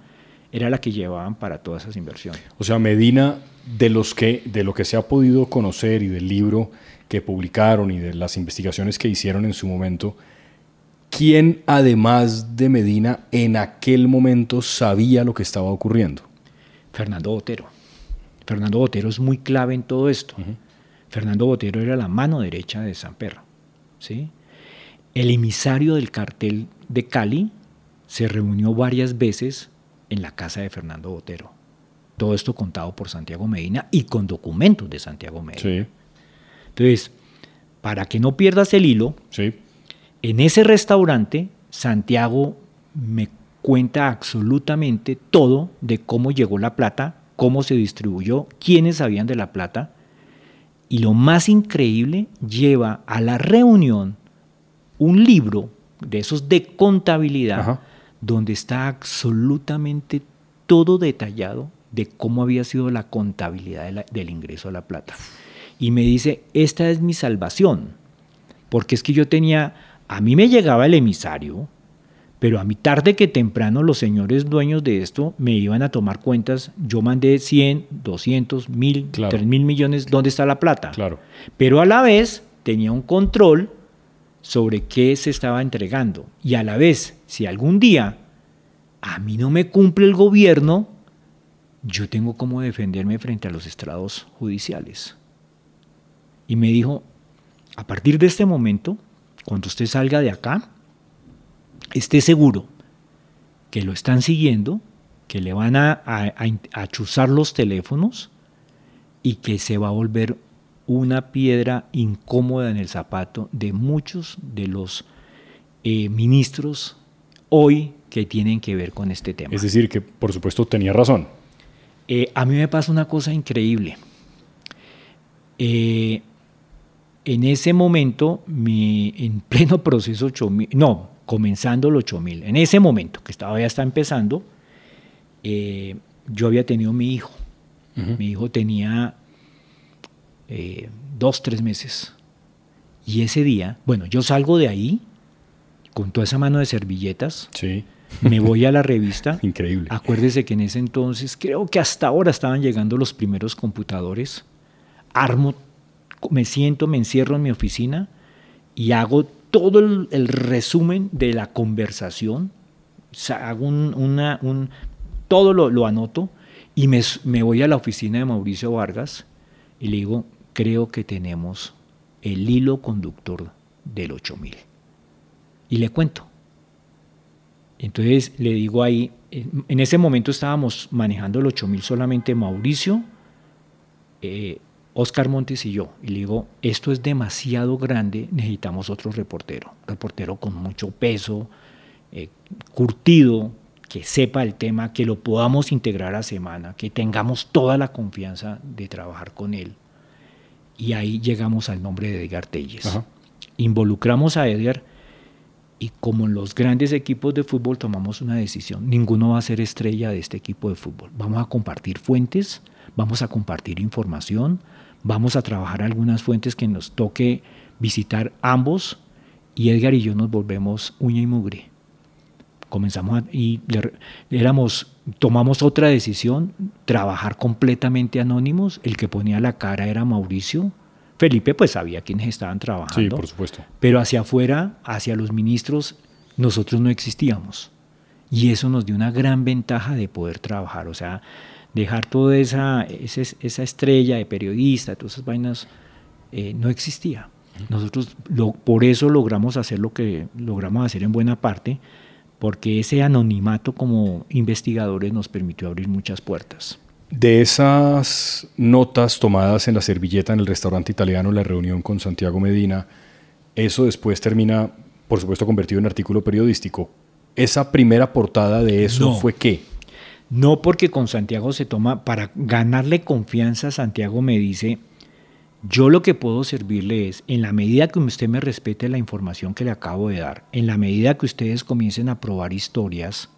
era la que llevaban para todas esas inversiones. O sea, Medina, de, los de lo que se ha podido conocer y del libro que publicaron y de las investigaciones que hicieron en su momento, ¿quién además de Medina en aquel momento sabía lo que estaba ocurriendo? Fernando Botero. Fernando Botero es muy clave en todo esto. Fernando Botero era la mano derecha de San Perro. ¿sí? El emisario del cartel de Cali se reunió varias veces en la casa de Fernando Botero. Todo esto contado por Santiago Medina y con documentos de Santiago Medina. Entonces, para que no pierdas el hilo, en ese restaurante Santiago me cuenta absolutamente todo de cómo llegó la plata, cómo se distribuyó, quiénes sabían de la plata. Y lo más increíble, lleva a la reunión un libro de esos de contabilidad donde está absolutamente todo detallado de cómo había sido la contabilidad del ingreso a la plata. Y me dice, esta es mi salvación, porque es que yo tenía, a mí me llegaba el emisario, pero a mi tarde que temprano los señores dueños de esto me iban a tomar cuentas, yo mandé 100, 200, 1000, 3 mil millones, ¿dónde está la plata? Claro. Pero a la vez tenía un control sobre qué se estaba entregando. Y a la vez, si algún día a mí no me cumple el gobierno, yo tengo cómo defenderme frente a los estrados judiciales. Y me dijo, a partir de este momento, cuando usted salga de acá, esté seguro que lo están siguiendo, que le van a, a, chuzar los teléfonos y que se va a volver una piedra incómoda en el zapato de muchos de los eh, ministros hoy que tienen que ver con este tema. Es decir, que por supuesto tenía razón. Eh, a mí me pasa una cosa increíble. Eh, en ese momento, mi, en pleno proceso 8000, no, comenzando el 8000, en ese momento que estaba ya está empezando, yo había tenido mi hijo. Mi hijo tenía eh, dos, tres meses. Y ese día, bueno, yo salgo de ahí con toda esa mano de servilletas. Sí. Me voy a la revista. Increíble. Acuérdese que en ese entonces, creo que hasta ahora estaban llegando los primeros computadores. Armo, me siento, me encierro en mi oficina y hago todo el, resumen de la conversación. hago un, todo lo, anoto y me, me, voy a la oficina de Mauricio Vargas y le digo, creo que tenemos el hilo conductor del 8000. Y le cuento. Entonces le digo ahí, en ese momento estábamos manejando el 8000 solamente Mauricio, eh, Oscar Montes y yo. Y le digo, esto es demasiado grande, necesitamos otro reportero. Reportero con mucho peso, eh, curtido, que sepa el tema, que lo podamos integrar a semana, que tengamos toda la confianza de trabajar con él. Y ahí llegamos al nombre de Edgar Telles. Involucramos a Edgar y como en los grandes equipos de fútbol tomamos una decisión, ninguno va a ser estrella de este equipo de fútbol. Vamos a compartir fuentes, vamos a compartir información, vamos a trabajar algunas fuentes que nos toque visitar ambos y Edgar y yo nos volvemos uña y mugre comenzamos y éramos, tomamos otra decisión, trabajar completamente anónimos. El que ponía la cara era Mauricio. Felipe pues sabía quiénes estaban trabajando. Sí, por supuesto. Pero hacia afuera, hacia los ministros, nosotros no existíamos. Y eso nos dio una gran ventaja de poder trabajar. O sea, dejar toda esa, esa, estrella de periodista, todas esas vainas, eh, no existía. Nosotros lo, por eso logramos hacer lo que logramos hacer en buena parte, porque ese anonimato como investigadores nos permitió abrir muchas puertas. De esas notas tomadas en la servilleta en el restaurante italiano, la reunión con Santiago Medina, eso después termina, por supuesto, convertido en artículo periodístico. ¿Esa primera portada de eso fue qué? No porque con Santiago se toma, para ganarle confianza, Santiago me dice, yo lo que puedo servirle es, en la medida que usted me respete la información que le acabo de dar, en la medida que ustedes comiencen a probar historias,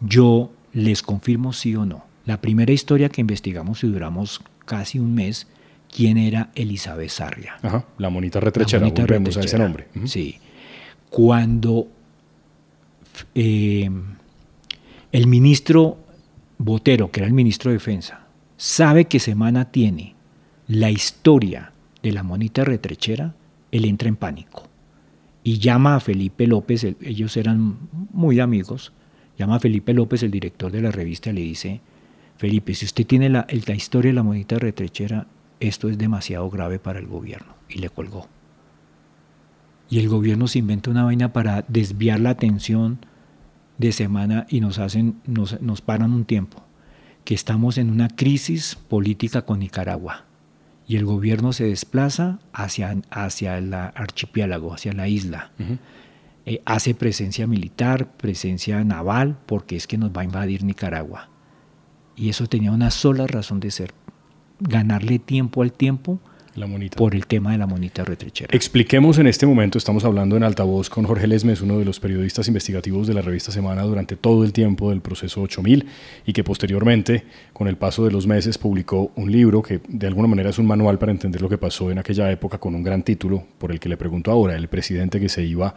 yo les confirmo sí o no. La primera historia que investigamos y duramos casi un mes, ¿quién era Elizabeth Sarria? Ajá, la monita retrechera, la a ese nombre. Sí. Cuando eh, el ministro Botero, que era el ministro de Defensa, sabe que Semana tiene la historia de la monita retrechera, él entra en pánico y llama a Felipe López, ellos eran muy amigos, llama a Felipe López, el director de la revista, le dice, Felipe, si usted tiene la, la historia de la monita retrechera, esto es demasiado grave para el gobierno. Y le colgó. Y el gobierno se inventa una vaina para desviar la atención de semana y nos hacen, nos, nos paran un tiempo, que estamos en una crisis política con Nicaragua y el gobierno se desplaza hacia, hacia el archipiélago, hacia la isla. Eh, hace presencia militar, presencia naval, porque es que nos va a invadir Nicaragua. Y eso tenía una sola razón de ser, ganarle tiempo al tiempo la monita. por el tema de la monita retrechera. Expliquemos en este momento, estamos hablando en altavoz con Jorge Lesmes, uno de los periodistas investigativos de la revista Semana durante todo el tiempo del proceso 8000 y que posteriormente, con el paso de los meses, publicó un libro que de alguna manera es un manual para entender lo que pasó en aquella época con un gran título por el que le pregunto ahora, el presidente que se iba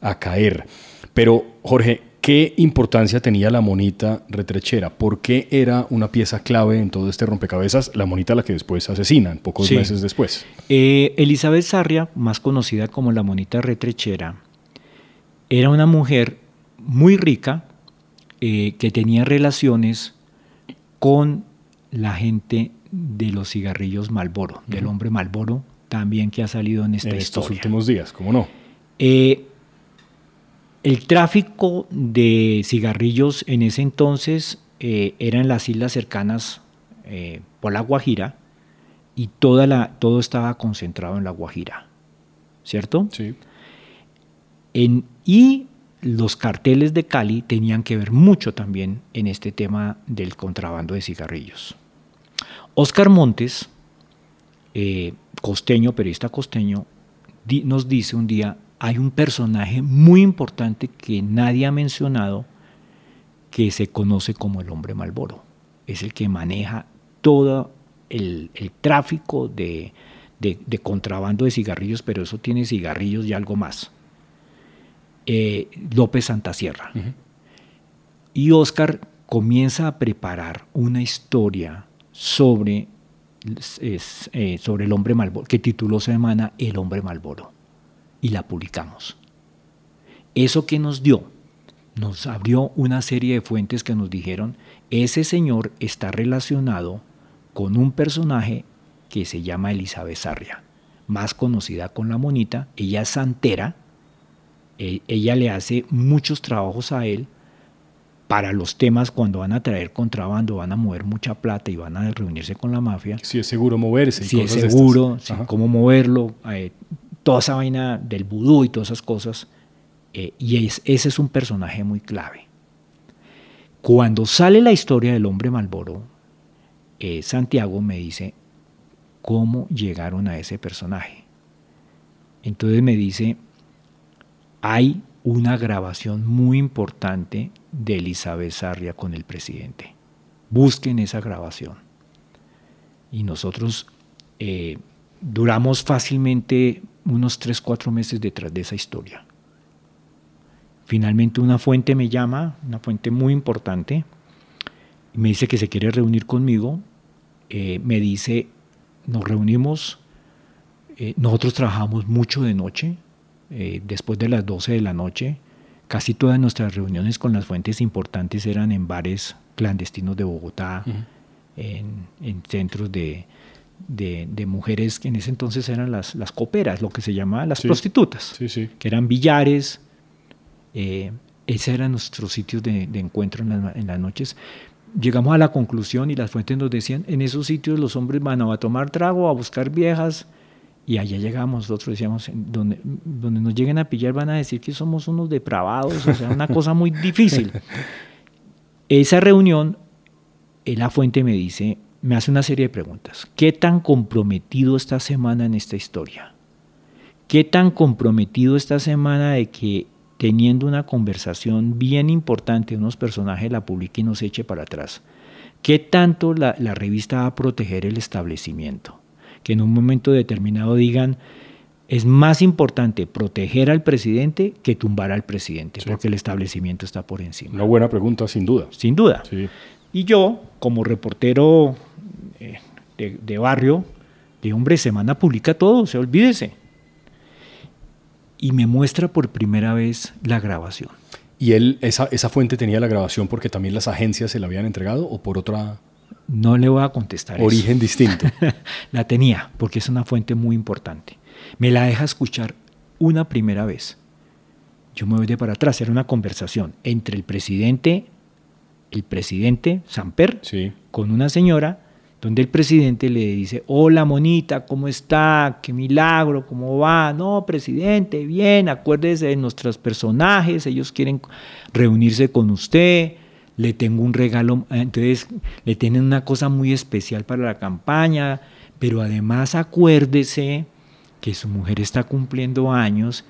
a caer. Pero Jorge, ¿Qué importancia tenía la monita retrechera? ¿Por qué era una pieza clave en todo este rompecabezas? La monita la que después asesinan, pocos meses después. Eh, Elizabeth Sarria, más conocida como la monita retrechera, era una mujer muy rica eh, que tenía relaciones con la gente de los cigarrillos Malboro, del hombre Malboro, también que ha salido en esta en estos últimos días, ¿cómo no? Eh, el tráfico de cigarrillos en ese entonces eh, era en las islas cercanas eh, por la Guajira y toda la, todo estaba concentrado en la Guajira, ¿cierto? Sí. y los carteles de Cali tenían que ver mucho también en este tema del contrabando de cigarrillos. Oscar Montes, eh, costeño, periodista costeño, nos dice un día, hay un personaje muy importante que nadie ha mencionado que se conoce como el hombre Malboro. Es el que maneja todo el, tráfico de, contrabando de cigarrillos, pero eso tiene cigarrillos y algo más. Eh, López Santasierra. Y Oscar comienza a preparar una historia sobre, eh, sobre el hombre Malboro, que tituló semana El hombre Malboro y la publicamos. Eso que nos dio, nos abrió una serie de fuentes que nos dijeron, ese señor está relacionado con un personaje que se llama Elizabeth Sarria, más conocida con la monita, ella es santera, e, ella le hace muchos trabajos a él para los temas cuando van a traer contrabando, van a mover mucha plata y van a reunirse con la mafia. Si es seguro moverse. Si es seguro, cómo moverlo, eh, toda esa vaina del vudú y todas esas cosas. Eh, y ese es un personaje muy clave. Cuando sale la historia del hombre Malboro, eh, Santiago me dice cómo llegaron a ese personaje. Entonces me dice, hay una grabación muy importante de Elizabeth Sarria con el presidente. Busquen esa grabación. Y nosotros eh, duramos fácilmente unos 3, 4 meses detrás de esa historia. Finalmente una fuente me llama, una fuente muy importante, y me dice que se quiere reunir conmigo. Eh, me dice, nos reunimos, eh, nosotros trabajamos mucho de noche, eh, después de las 12 de la noche, casi todas nuestras reuniones con las fuentes importantes eran en bares clandestinos de Bogotá, en, centros de, mujeres que en ese entonces eran las, las coperas, lo que se llamaba las prostitutas, que eran billares. Eh, esos eran nuestros sitios de, encuentro en, las noches. Llegamos a la conclusión y las fuentes nos decían, en esos sitios los hombres van a tomar trago, a buscar viejas, y allá llegamos, nosotros decíamos, donde, donde nos lleguen a pillar van a decir que somos unos depravados, o sea, una cosa muy difícil. Esa reunión, la fuente me dice, me hace una serie de preguntas. ¿Qué tan comprometido esta semana en esta historia? ¿Qué tan comprometido esta semana de que teniendo una conversación bien importante unos personajes la publique y nos eche para atrás? ¿Qué tanto la, la revista va a proteger el establecimiento? que en un momento determinado digan, es más importante proteger al presidente que tumbar al presidente, porque el establecimiento está por encima. Una buena pregunta, sin duda. Sin duda. Y yo, como reportero eh, de, barrio, de hombre, semana publica todo, se olvídese. Y me muestra por primera vez la grabación. ¿Y él, esa, esa fuente tenía la grabación porque también las agencias se la habían entregado o por otra no le voy a contestar. Origen distinto. la tenía, porque es una fuente muy importante. Me la deja escuchar una primera vez. Yo me voy de para atrás. Era una conversación entre el presidente, el presidente Samper, con una señora, donde el presidente le dice, hola monita, ¿cómo está? Qué milagro, ¿cómo va? No, presidente, bien, acuérdese de nuestros personajes, ellos quieren reunirse con usted le tengo un regalo, entonces le tienen una cosa muy especial para la campaña, pero además acuérdese que su mujer está cumpliendo años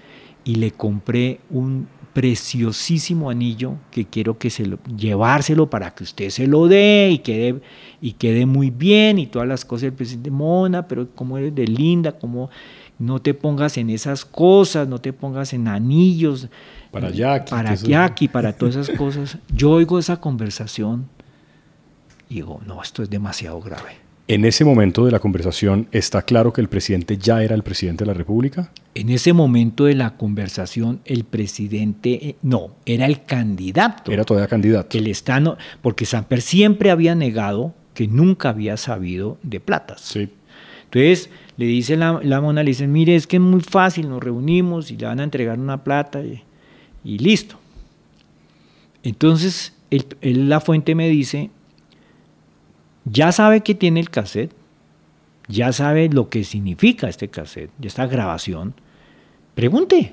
y le compré un preciosísimo anillo que quiero que se lo, llevárselo para que usted se lo dé y quede, y quede muy bien y todas las cosas del presidente Mona, pero como eres de linda, como no te pongas en esas cosas, no te pongas en anillos, para Jackie. Para Jackie, para todas esas cosas. Yo oigo esa conversación y digo, no, esto es demasiado grave. En ese momento de la conversación, ¿está claro que el presidente ya era el presidente de la República? En ese momento de la conversación, el presidente, eh, no, era el candidato. Era todavía candidato. El estano, porque Samper siempre había negado que nunca había sabido de platas. Sí. Entonces, le dice la, la mona, le dice, mire, es que es muy fácil, nos reunimos y le van a entregar una plata. Y, y listo. Entonces, la fuente me dice, ya sabe que tiene el cassette, ya sabe lo que significa este cassette, esta grabación, pregunte,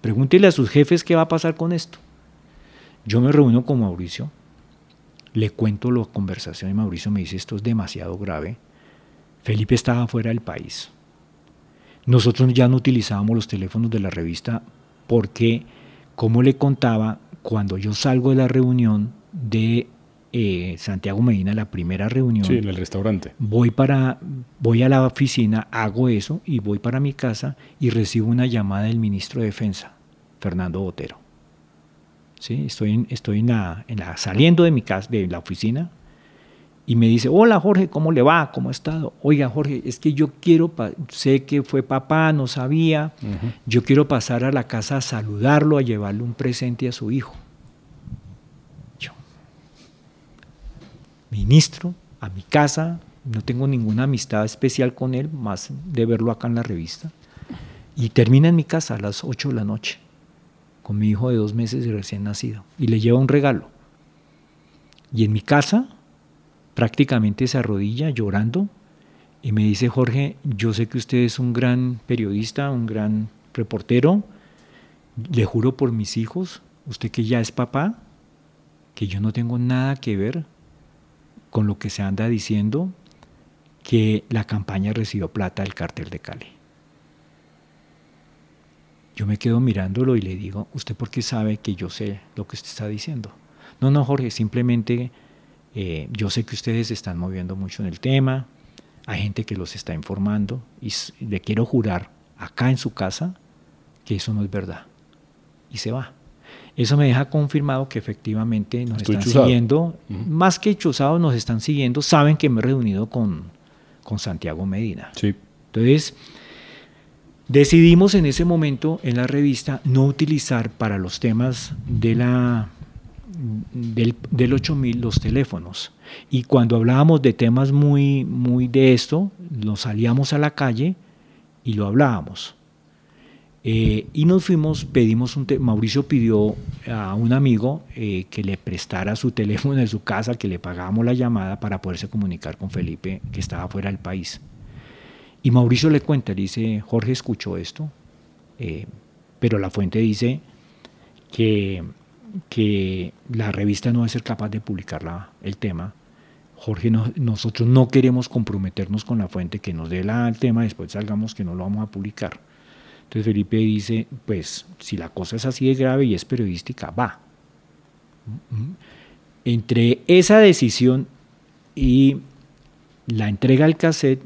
pregúntele a sus jefes qué va a pasar con esto. Yo me reúno con Mauricio, le cuento la conversación y Mauricio me dice, esto es demasiado grave. Felipe estaba fuera del país. Nosotros ya no utilizábamos los teléfonos de la revista porque como le contaba, cuando yo salgo de la reunión de eh, Santiago Medina, la primera reunión. Sí, en el restaurante. Voy, para, voy a la oficina, hago eso y voy para mi casa y recibo una llamada del ministro de Defensa, Fernando Botero. ¿Sí? Estoy, estoy en la, en la, saliendo de mi casa, de la oficina, y me dice, hola Jorge, ¿cómo le va? ¿Cómo ha estado? Oiga Jorge, es que yo quiero, sé que fue papá, no sabía, yo quiero pasar a la casa a saludarlo, a llevarle un presente a su hijo. Ministro, a mi casa, no tengo ninguna amistad especial con él, más de verlo acá en la revista. Y termina en mi casa a las 8 de la noche, con mi hijo de dos meses y recién nacido, y le lleva un regalo. Y en mi casa prácticamente se arrodilla llorando y me dice, Jorge, yo sé que usted es un gran periodista, un gran reportero, le juro por mis hijos, usted que ya es papá, que yo no tengo nada que ver con lo que se anda diciendo que la campaña recibió plata del cartel de Cali. Yo me quedo mirándolo y le digo, ¿usted por qué sabe que yo sé lo que usted está diciendo? No, no, Jorge, simplemente eh, yo sé que ustedes se están moviendo mucho en el tema, hay gente que los está informando y le quiero jurar acá en su casa que eso no es verdad. Y se va. Eso me deja confirmado que efectivamente nos están siguiendo, más que chuzados nos están siguiendo, saben que me he reunido con, con Santiago Medina. Sí. Entonces, decidimos en ese momento en la revista no utilizar para los temas de la, del, del 8000 los teléfonos. Y cuando hablábamos de temas muy, muy de esto, nos salíamos a la calle y lo hablábamos. Eh, y nos fuimos, pedimos un Mauricio pidió a un amigo eh, que le prestara su teléfono de su casa, que le pagábamos la llamada para poderse comunicar con Felipe, que estaba fuera del país. Y Mauricio le cuenta, le dice, Jorge escuchó esto, eh, pero la fuente dice que, que la revista no va a ser capaz de publicar el tema. Jorge, nosotros no queremos comprometernos con la fuente que nos dé la, el tema, después salgamos que no lo vamos a publicar. Entonces Felipe dice, pues si la cosa es así de grave y es periodística, va. Entre esa decisión y la entrega al cassette,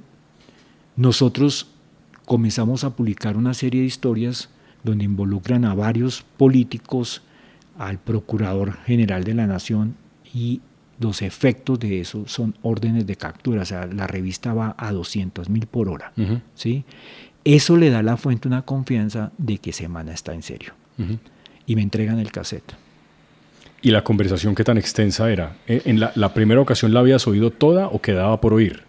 nosotros comenzamos a publicar una serie de historias donde involucran a varios políticos, al Procurador General de la Nación y los efectos de eso son órdenes de captura, o sea, la revista va a 200 mil por hora, ¿sí? Eso le da a la fuente una confianza de que Semana está en serio. Y me entregan el cassette. ¿Y la conversación qué tan extensa era? ¿E, ¿En la, primera ocasión la habías oído toda o quedaba por oír?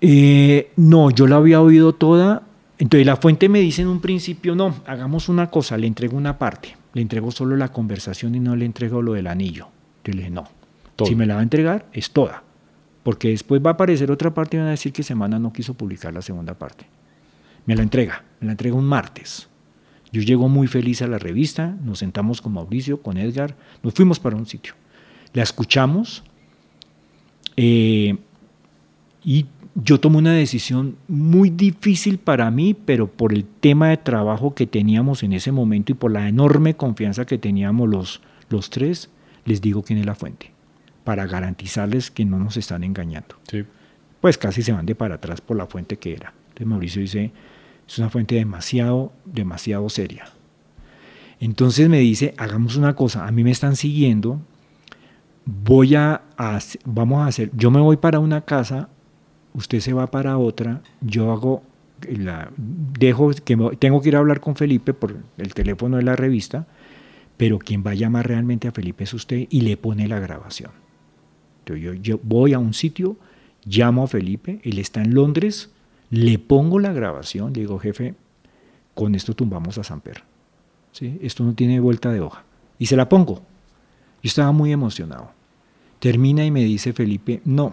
Eh, no, yo la había oído toda. Entonces la fuente me dice en un principio, no, hagamos una cosa, le entrego una parte. Le entrego solo la conversación y no le entrego lo del anillo. Yo le dije, no, si me la va a entregar, es toda. Porque después va a aparecer otra parte y van a decir que Semana no quiso publicar la segunda parte me la entrega, me la entrega un martes. Yo llego muy feliz a la revista, nos sentamos con Mauricio, con Edgar, nos fuimos para un sitio. La escuchamos eh, y yo tomé una decisión muy difícil para mí, pero por el tema de trabajo que teníamos en ese momento y por la enorme confianza que teníamos los, los tres, les digo quién es la fuente, para garantizarles que no nos están engañando. Pues casi se van de para atrás por la fuente que era. Entonces Mauricio dice, es una fuente demasiado, demasiado seria. Entonces me dice, hagamos una cosa, a mí me están siguiendo, voy a, vamos a hacer, yo me voy para una casa, usted se va para otra, yo hago, la, dejo que tengo que ir a hablar con Felipe por el teléfono de la revista, pero quien va a llamar realmente a Felipe es usted y le pone la grabación. Entonces yo, yo voy a un sitio, llamo a Felipe, él está en Londres, le pongo la grabación, le digo, jefe, con esto tumbamos a Samper. ¿Sí? Esto no tiene vuelta de hoja. Y se la pongo. Yo estaba muy emocionado. Termina y me dice Felipe, no.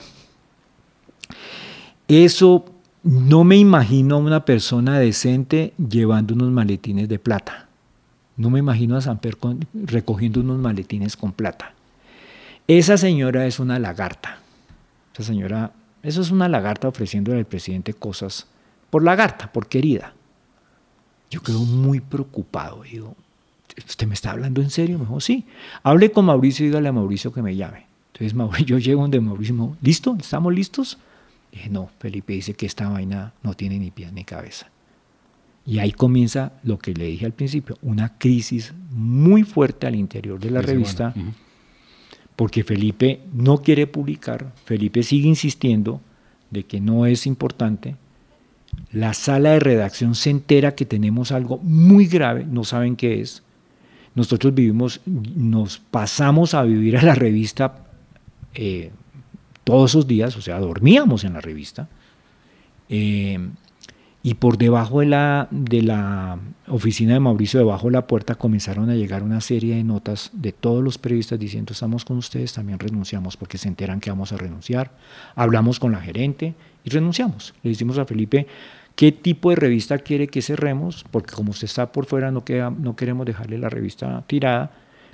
Eso no me imagino a una persona decente llevando unos maletines de plata. No me imagino a Samper recogiendo unos maletines con plata. Esa señora es una lagarta. Esa señora eso es una lagarta ofreciéndole al presidente cosas por lagarta, por querida. Yo quedo muy preocupado. Digo, ¿usted me está hablando en serio? Me dijo, sí. Hable con Mauricio y dígale a Mauricio que me llame. Entonces Mauricio, yo llego donde Mauricio me dijo, ¿listo? ¿Estamos listos? dije, no, Felipe dice que esta vaina no tiene ni pies ni cabeza. Y ahí comienza lo que le dije al principio, una crisis muy fuerte al interior de la revista porque Felipe no quiere publicar, Felipe sigue insistiendo de que no es importante. La sala de redacción se entera que tenemos algo muy grave, no saben qué es. Nosotros vivimos, nos pasamos a vivir a la revista eh, todos esos días, o sea, dormíamos en la revista. Eh, y por debajo de la, de la oficina de Mauricio, debajo de la puerta, comenzaron a llegar una serie de notas de todos los periodistas diciendo estamos con ustedes, también renunciamos porque se enteran que vamos a renunciar. Hablamos con la gerente y renunciamos. Le decimos a Felipe, ¿qué tipo de revista quiere que cerremos? Porque como usted está por fuera, no, queda, no queremos dejarle la revista tirada,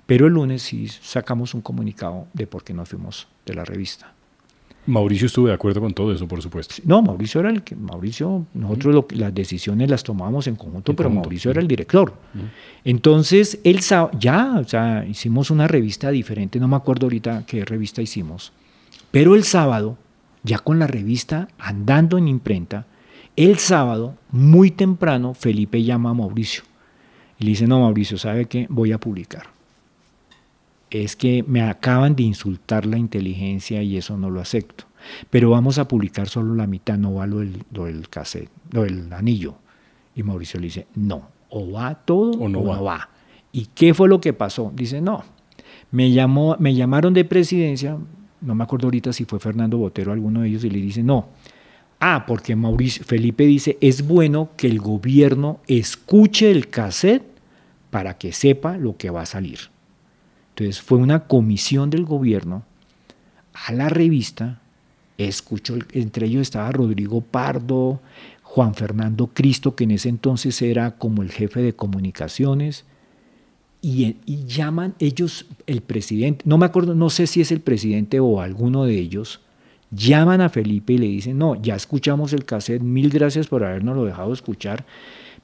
Pero el lunes sí sacamos un comunicado de por qué nos fuimos de la revista. Mauricio estuvo de acuerdo con todo eso, por supuesto. No, Mauricio era el que, Mauricio, nosotros lo, las decisiones las tomábamos en conjunto, En pero conjunto, Mauricio era el director. Entonces, él sá- ya, o sea, hicimos una revista diferente, no me acuerdo ahorita qué revista hicimos, pero el sábado, ya con la revista andando en imprenta, el sábado, muy temprano, Felipe llama a Mauricio y le dice, no, Mauricio, ¿sabe qué? Voy a publicar es que me acaban de insultar la inteligencia y eso no lo acepto. Pero vamos a publicar solo la mitad, no va lo del, lo del cassette, lo del anillo. Y Mauricio le dice, no, o va todo O no va. va. ¿Y qué fue lo que pasó? Dice, no, me, llamó, me llamaron de presidencia, no me acuerdo ahorita si fue Fernando Botero alguno de ellos, y le dice, no. Ah, porque Mauricio, Felipe dice, es bueno que el gobierno escuche el cassette para que sepa lo que va a salir. Entonces fue una comisión del gobierno a la revista, escuchó, entre ellos estaba Rodrigo Pardo, Juan Fernando Cristo, que en ese entonces era como el jefe de comunicaciones, y, llaman ellos, el presidente, no me acuerdo, no sé si es el presidente o alguno de ellos, llaman a Felipe y le dicen, no, ya escuchamos el cassette, mil gracias por habernos lo dejado escuchar,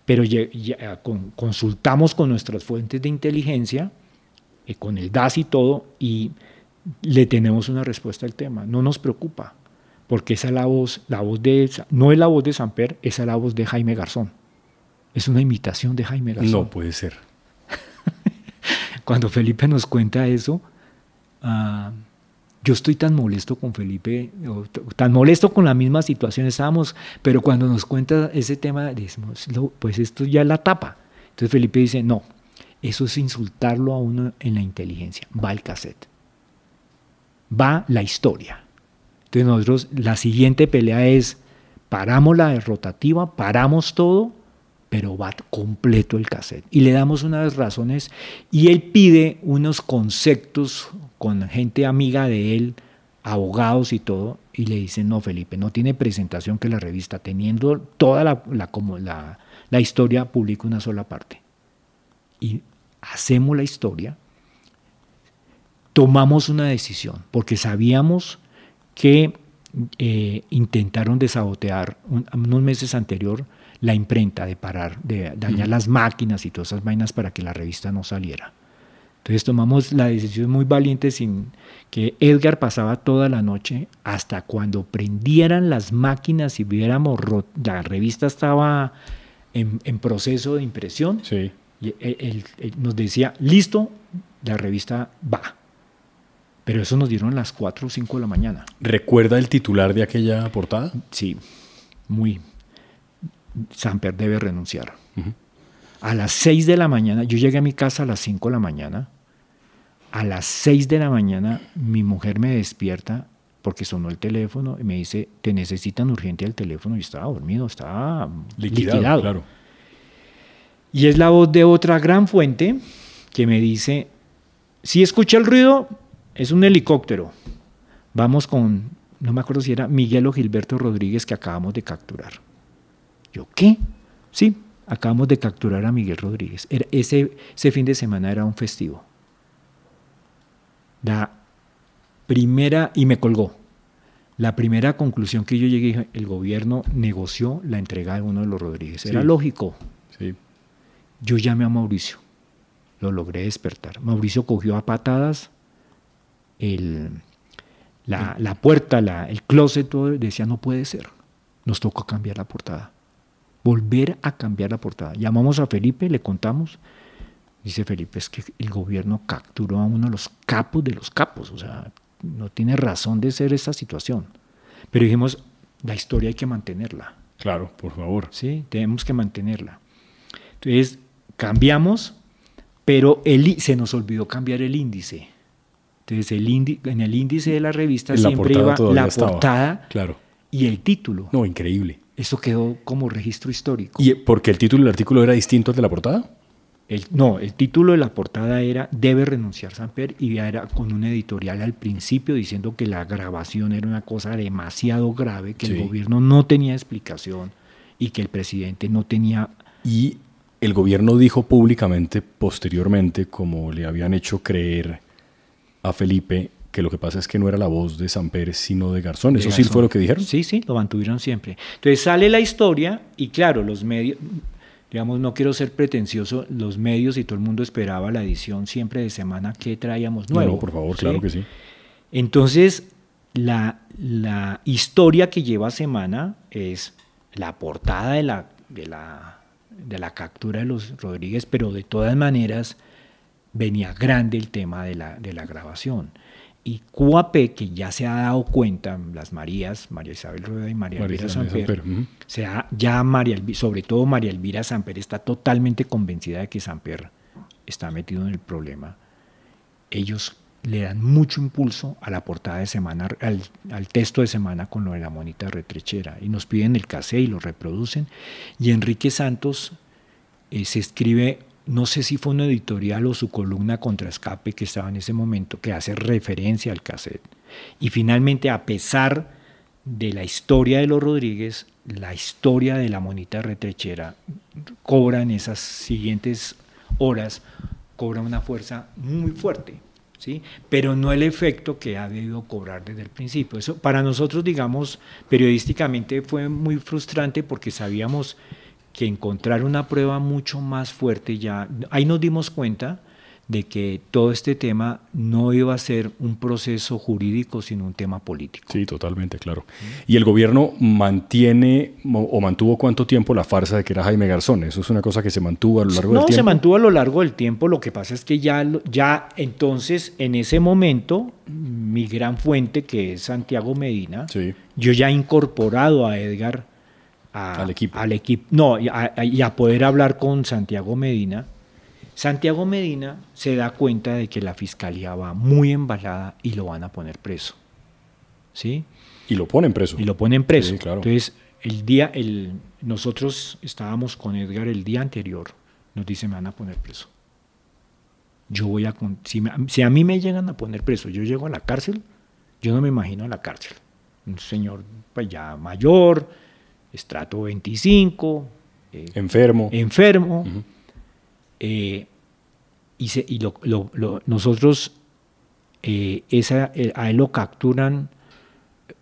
pero ya- ya con- consultamos con nuestras fuentes de inteligencia, eh, con el DAS y todo, y le tenemos una respuesta al tema. No nos preocupa, porque esa es la voz, la voz de, no es la voz de Samper, esa es la voz de Jaime Garzón. Es una imitación de Jaime Garzón. No puede ser. Cuando Felipe nos cuenta eso, ah, yo estoy tan molesto con Felipe, o tan molesto con la misma situación estábamos, pero cuando nos cuenta ese tema, decimos, "No, pues esto ya es la tapa. Entonces Felipe dice, no, eso es insultarlo a uno en la inteligencia. Va el cassette. Va la historia. Entonces nosotros, la siguiente pelea es, paramos la rotativa, paramos todo, pero va completo el cassette. Y le damos unas razones y él pide unos conceptos con gente amiga de él, abogados y todo, y le dicen, no, Felipe, no tiene presentación que la revista, teniendo toda la, la, como la, la historia, publica una sola parte. Y hacemos la historia, tomamos una decisión, porque sabíamos que eh, intentaron desabotear un- unos meses anterior la imprenta, de parar, de dañar las máquinas y todas esas vainas para que la revista no saliera. Entonces tomamos la decisión muy valiente sin que Edgar pasaba toda la noche hasta cuando prendieran las máquinas y viéramos la revista estaba en, en proceso de impresión. Sí. Él, él- él nos decía, listo, la revista va. Pero eso nos dieron a las 4 o 5 de la mañana. ¿Recuerda el titular de aquella portada? Sí, muy. Samper debe renunciar. A las 6 de la mañana, yo llegué a mi casa a las 5 de la mañana. A las 6 de la mañana, mi mujer me despierta porque sonó el teléfono y me dice: Te necesitan urgente el teléfono. Y estaba dormido, estaba Liquidado, liquidado. claro. Y es la voz de otra gran fuente que me dice, si escucha el ruido, es un helicóptero. Vamos con, no me acuerdo si era Miguel o Gilberto Rodríguez que acabamos de capturar. Yo, ¿qué? Sí, acabamos de capturar a Miguel Rodríguez. Era- ese, ese fin de semana era un festivo. La primera, y me colgó. La primera conclusión que yo llegué, el gobierno negoció la entrega de uno de los Rodríguez. Era Sí. lógico. Sí. Yo llamé a Mauricio, lo logré despertar. Mauricio cogió a patadas el, la, la puerta, la- el closet, todo, decía, no puede ser. Nos tocó cambiar la portada. Volver a cambiar la portada. Llamamos a Felipe, le contamos. Dice Felipe, es que el gobierno capturó a uno de los capos de los capos. O sea, no tiene razón de ser esta situación. Pero dijimos, la historia hay que mantenerla. Claro, por favor. ¿sí? Tenemos que mantenerla. Entonces, cambiamos, pero el, se nos olvidó cambiar el índice. Entonces, el indi- en el índice de la revista la siempre iba la estaba. portada Claro. y el título. No, increíble. Eso quedó como registro histórico. ¿Y porque el título del artículo era distinto al de la portada? El- no, el título de la portada era Debe renunciar Samper y ya era con un editorial al principio diciendo que la grabación era una cosa demasiado grave, que Sí. el gobierno no tenía explicación y que el presidente no tenía Y el gobierno dijo públicamente posteriormente, como le habían hecho creer a Felipe, que lo que pasa es que no era la voz de Samper, sino de Garzón. ¿Eso sí fue lo que dijeron? Sí, sí, lo mantuvieron siempre. Entonces sale la historia y claro, los medios, digamos, no quiero ser pretencioso, los medios y todo el mundo esperaba la edición siempre de semana que traíamos nuevo. No, por favor, claro que sí. Entonces, la, la, historia que lleva semana es la portada de la, de la, de la captura de los Rodríguez, pero de todas maneras venía grande el tema de la, de la grabación. Y QAP, que ya se ha dado cuenta, las Marías, María Isabel Rueda y María, Elvira Samper, ya María, sobre todo María Elvira Samper está totalmente convencida de que Samper está metido en el problema. Ellos le dan mucho impulso a la portada de semana, al, texto de semana con lo de la monita retrechera, y nos piden el cassé y lo reproducen. Y Enrique Santos eh, se escribe no sé si fue una editorial o su columna contra escape que estaba en ese momento, que hace referencia al cassette. Y finalmente, a pesar de la historia de los Rodríguez, la historia de la monita retrechera cobra en esas siguientes horas, cobra una fuerza muy fuerte. ¿Sí? pero no el efecto que ha debido cobrar desde el principio. Eso para nosotros, digamos, periodísticamente fue muy frustrante porque sabíamos que encontrar una prueba mucho más fuerte ya, ahí nos dimos cuenta de que todo este tema no iba a ser un proceso jurídico, sino un tema político. Sí, totalmente, claro. ¿Y el gobierno mantiene o mantuvo cuánto tiempo la farsa de que era Jaime Garzón? ¿Eso es una cosa que se mantuvo a lo largo del tiempo? No, se mantuvo a lo largo del tiempo. Lo que pasa es que ya, ya entonces, en ese momento, mi gran fuente, que es Santiago Medina, yo ya he incorporado a Edgar al equipo. Al equipo no, y a, poder hablar con Santiago Medina. Santiago Medina se da cuenta de que la fiscalía va muy embalada y lo van a poner preso. ¿Sí? Y lo ponen preso. Y lo ponen preso. Entonces, el día, el, nosotros estábamos con Edgar el día anterior, nos dice, me van a poner preso. Yo voy a, si, si a mí me llegan a poner preso, yo llego a la cárcel, yo no me imagino a la cárcel. Un señor pues ya mayor, estrato 25. Eh, enfermo. Enfermo. Eh, y, nosotros eh, esa, a él lo capturan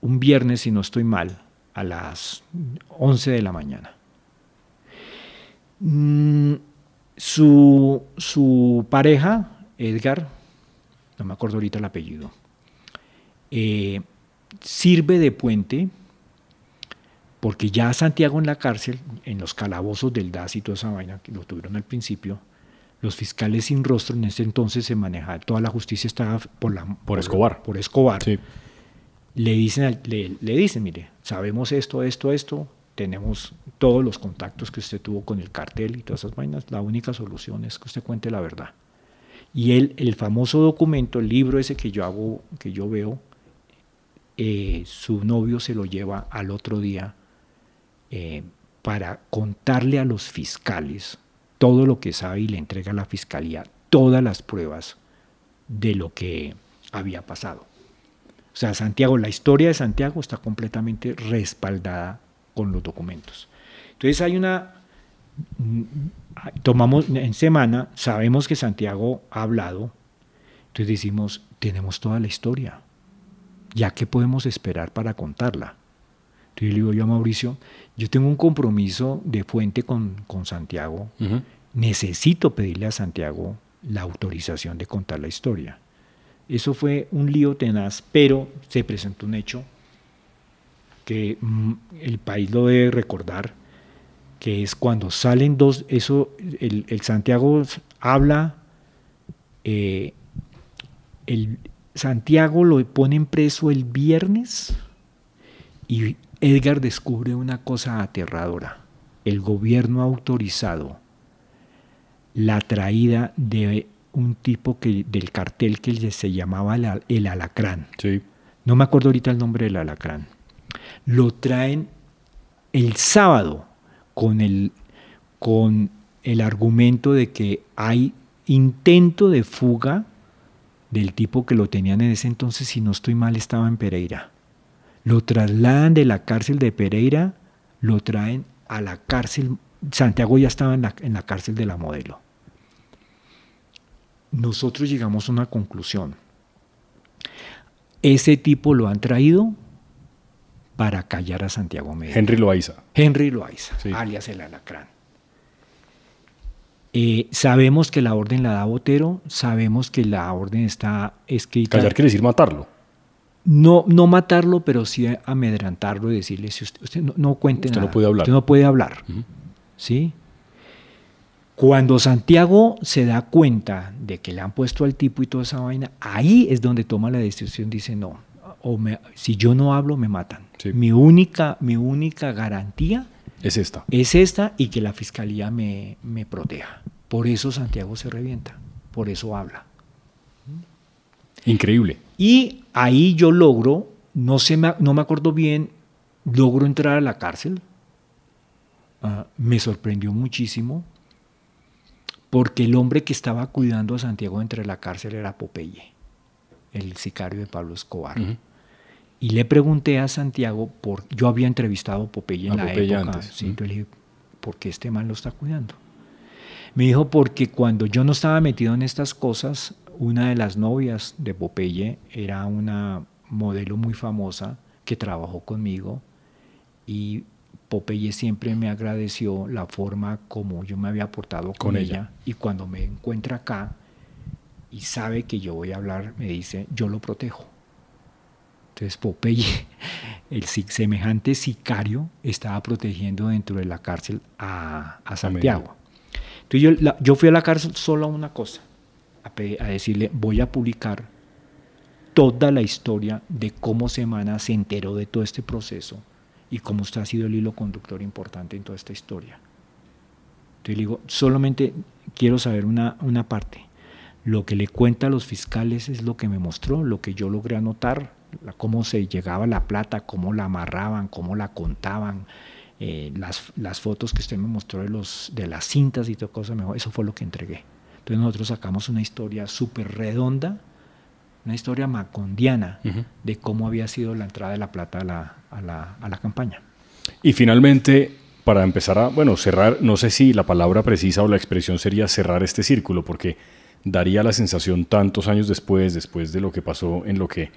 un viernes, si no estoy mal, a las 11 de la mañana. Mm, su, su, pareja, Edgar, no me acuerdo ahorita el apellido, sirve de puente porque ya Santiago en la cárcel, en los calabozos del DAS y toda esa vaina, que lo tuvieron al principio, los fiscales sin rostro en ese entonces se manejaba, toda la justicia estaba por, la, por, Escobar. Por Escobar. Le, dicen, le, le dicen, mire, sabemos esto, esto, esto, tenemos todos los contactos que usted tuvo con el cartel y todas esas vainas, la única solución es que usted cuente la verdad. Y él, el famoso documento, el libro ese que yo hago, que yo veo, eh, su novio se lo lleva al otro día eh, para contarle a los fiscales todo lo que sabe y le entrega a la fiscalía todas las pruebas de lo que había pasado. O sea, Santiago, la historia de Santiago está completamente respaldada con los documentos. Entonces hay una, tomamos en semana, sabemos que Santiago ha hablado, entonces decimos, tenemos toda la historia, ya que podemos esperar para contarla. Entonces le digo yo a Mauricio, yo tengo un compromiso de fuente con, Santiago, necesito pedirle a Santiago la autorización de contar la historia. Eso fue un lío tenaz, pero se presentó un hecho que mm, el país lo debe recordar, que es cuando salen dos, eso, el, Santiago habla, eh, el Santiago lo ponen preso el viernes y Edgar descubre una cosa aterradora. El gobierno ha autorizado la traída de un tipo que, del cartel que se llamaba el, alacrán. No me acuerdo ahorita el nombre del alacrán. Lo traen el sábado con el, con el argumento de que hay intento de fuga del tipo que lo tenían en ese entonces, si no estoy mal, estaba en Pereira. Lo trasladan de la cárcel de Pereira, lo traen a la cárcel Santiago ya estaba en la, en la cárcel de la modelo. Nosotros llegamos a una conclusión. Ese tipo lo han traído para callar a Santiago Medina. Henry Loaiza. Henry Loaiza, Sí. alias el alacrán. Eh, sabemos que la orden la da Botero, sabemos que la orden está escrita. Callar quiere decir matarlo. No, no matarlo, pero sí amedrantarlo y decirle, si usted, usted no, no cuente Usted no puede hablar. Usted no puede hablar. ¿Sí? Cuando Santiago se da cuenta de que le han puesto al tipo y toda esa vaina, ahí es donde toma la decisión, dice, no, o me- si yo no hablo, me matan. Sí. Mi, única, mi única garantía Es esta. es esta y que la fiscalía me, me proteja. Por eso Santiago se revienta, por eso habla. Increíble. Y ahí yo logro, no, me- no me acuerdo bien, logro entrar a la cárcel. Ah, me sorprendió muchísimo porque el hombre que estaba cuidando a Santiago entre la cárcel era Popeye, el sicario de Pablo Escobar. Y le pregunté a Santiago, por, yo había entrevistado a Popeye en A la Popeye época, antes, sí, entonces le dije, ¿por qué este man lo está cuidando? Me dijo, porque cuando yo no estaba metido en estas cosas, una de las novias de Popeye era una modelo muy famosa que trabajó conmigo y Popeye siempre me agradeció la forma como yo me había portado con, Con ella. ella. y cuando me encuentra acá y sabe que yo voy a hablar, me dice, yo lo protejo. Entonces Popeye, el semejante sicario, estaba protegiendo dentro de la cárcel a, a Santiago. Entonces yo, la- yo fui a la cárcel solo a una cosa, a, a decirle, voy a publicar toda la historia de cómo Semana se enteró de todo este proceso y cómo usted ha sido el hilo conductor importante en toda esta historia. Entonces le digo, solamente quiero saber una, una parte. Lo que le cuenta a los fiscales es lo que me mostró, lo que yo logré anotar, la- cómo se llegaba la plata, cómo la amarraban, cómo la contaban, eh, las, las fotos que usted me mostró de, los, de las cintas y toda cosa, mejor, eso fue lo que entregué. Entonces nosotros sacamos una historia súper redonda, una historia macondiana de cómo había sido la entrada de la plata a la, a la, a la campaña. Y finalmente, para empezar a, bueno, cerrar, no sé si la palabra precisa o la expresión sería cerrar este círculo, porque daría la sensación tantos años después, después de lo que pasó en lo que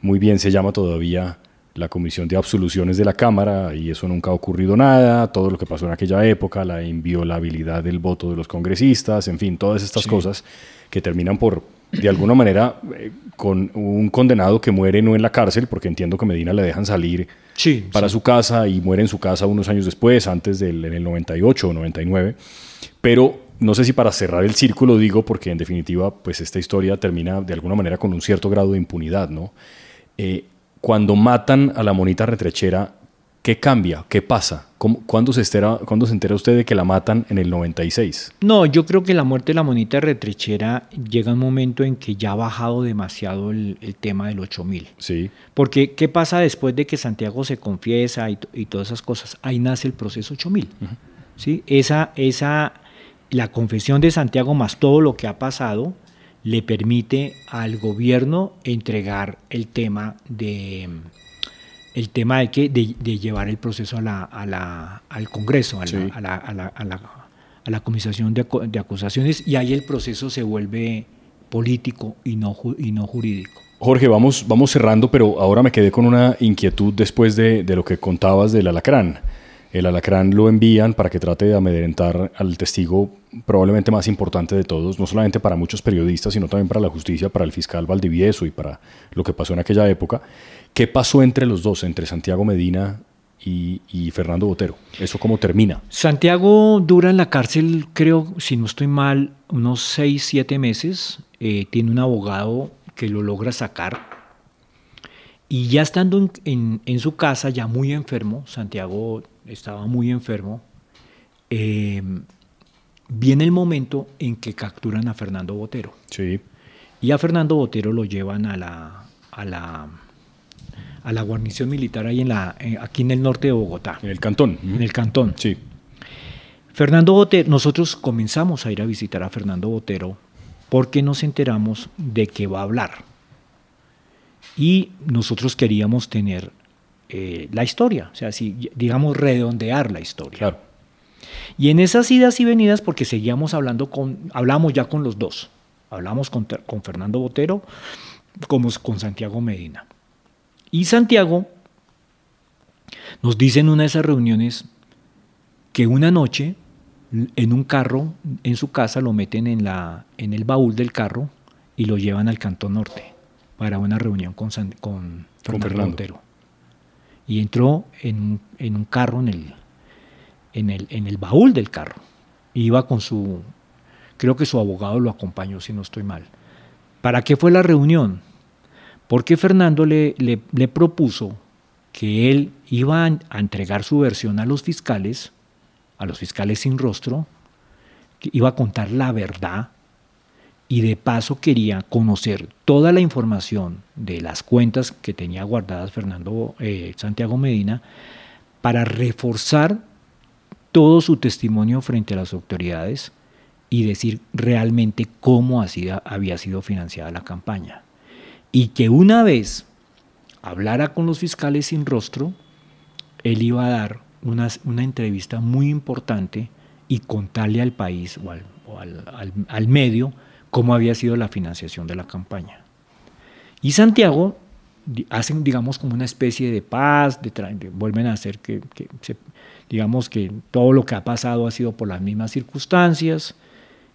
muy bien se llama todavía la Comisión de Absoluciones de la Cámara, y eso nunca ha ocurrido nada, todo lo que pasó en aquella época, la inviolabilidad del voto de los congresistas, en fin, todas estas Sí. cosas que terminan por, de alguna manera, eh, con un condenado que muere no en la cárcel, porque entiendo que Medina le dejan salir Sí, para su casa y muere en su casa unos años después, antes del en el 98 o 99. Pero no sé si para cerrar el círculo digo, porque en definitiva, pues esta historia termina de alguna manera con un cierto grado de impunidad, ¿no? Eh, cuando matan a la monita retrechera, ¿qué cambia? ¿Qué pasa? ¿Cómo- ¿Cuándo se, entera, ¿Cuándo se entera usted de que la matan en el 96? No, yo creo que la muerte de la monita retrechera llega un momento en que ya ha bajado demasiado el, el tema del 8000. Sí, Porque, ¿qué pasa después de que Santiago se confiesa y, todas esas cosas? Ahí nace el proceso 8000. ¿sí? Esa, esa, la confesión de Santiago más todo lo que ha pasado le permite al gobierno entregar el tema de el tema de que de, de llevar el proceso a la, a la- al Congreso, a la, Sí. a la, a la- a la- a la comisión de, de acusaciones y ahí el proceso se vuelve político y no, ju- y no jurídico. Jorge, vamos, vamos cerrando, pero ahora me quedé con una inquietud después de, de lo que contabas del alacrán. El alacrán lo envían para que trate de amedrentar al testigo probablemente más importante de todos, no solamente para muchos periodistas, sino también para la justicia, para el fiscal Valdivieso y para lo que pasó en aquella época. ¿Qué pasó entre los dos, entre Santiago Medina y, Fernando Botero? ¿Eso cómo termina? Santiago dura en la cárcel, creo, si no estoy mal, unos 6, 7 meses. Eh, tiene un abogado que lo logra sacar. Y ya estando en su casa, ya muy enfermo, Santiago estaba muy enfermo, eh, viene el momento en que capturan a Fernando Botero. Sí, Y a Fernando Botero lo llevan a la, a la, a la guarnición militar ahí en la, eh, aquí en el norte de Bogotá, en el cantón. en el cantón. Sí, Fernando Botero, nosotros comenzamos a ir a visitar a Fernando Botero porque nos enteramos de que va a hablar. Y nosotros queríamos tener eh, la historia, o sea, si, digamos, redondear la historia. claro. Y en esas idas y venidas, porque seguíamos hablando con, hablamos ya con los dos, hablamos con, con Fernando Botero como con Santiago Medina. Y Santiago nos dice en una de esas reuniones que una noche en un carro, en su casa, lo meten en, la, en el baúl del carro y lo llevan al Cantón Norte para una reunión con, con, Fernando Botero. Y entró en, en, un carro en el, en, el, en el baúl del carro. Iba con su, creo que su abogado lo acompañó, si no estoy mal. ¿Para qué fue la reunión? Porque Fernando le, le, le propuso que él iba a entregar su versión a los fiscales, a los fiscales sin rostro, que iba a contar la verdad y de paso quería conocer toda la información de las cuentas que tenía guardadas Fernando eh, Santiago Medina para reforzar todo su testimonio frente a las autoridades y decir realmente cómo había sido financiada la campaña. Y que una vez hablara con los fiscales sin rostro, él iba a dar una, una entrevista muy importante y contarle al país o, al, al, medio cómo había sido la financiación de la campaña. Y Santiago hacen, digamos, como una especie de paz, de, vuelven a hacer que, que digamos que todo lo que ha pasado ha sido por las mismas circunstancias,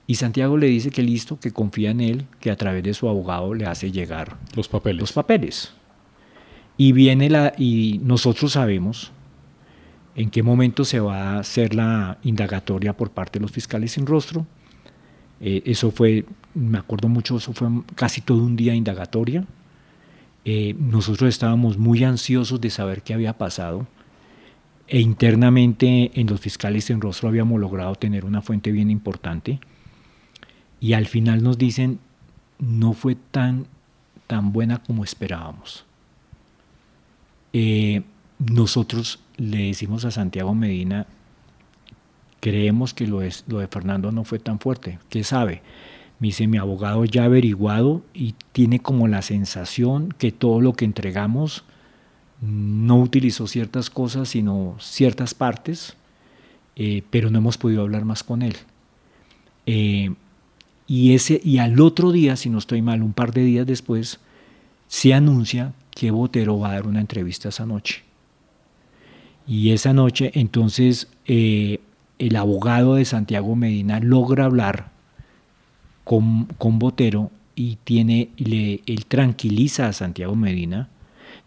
y Santiago le dice que listo, que confía en él, que a través de su abogado le hace llegar los papeles. Los papeles. Y viene la y nosotros sabemos en qué momento se va a hacer la indagatoria por parte de los fiscales sin rostro. Eh, eso fue, me acuerdo mucho, eso fue casi todo un día indagatoria. Eh, nosotros estábamos muy ansiosos de saber qué había pasado e internamente en los fiscales sin rostro habíamos logrado tener una fuente bien importante y al final nos dicen no fue tan, tan buena como esperábamos. Eh, nosotros le decimos a Santiago Medina, creemos que lo, de Fernando no fue tan fuerte. ¿Qué sabe? Me dice, mi abogado ya averiguado y tiene como la sensación que todo lo que entregamos no utilizó ciertas cosas, sino ciertas partes, eh, pero no hemos podido hablar más con él. Eh, y, ese, y al otro día, si no estoy mal, un par de días después, se anuncia que Botero va a dar una entrevista esa noche. Y esa noche, entonces, eh, el abogado de Santiago Medina logra hablar con, con Botero y tiene, le, él tranquiliza a Santiago Medina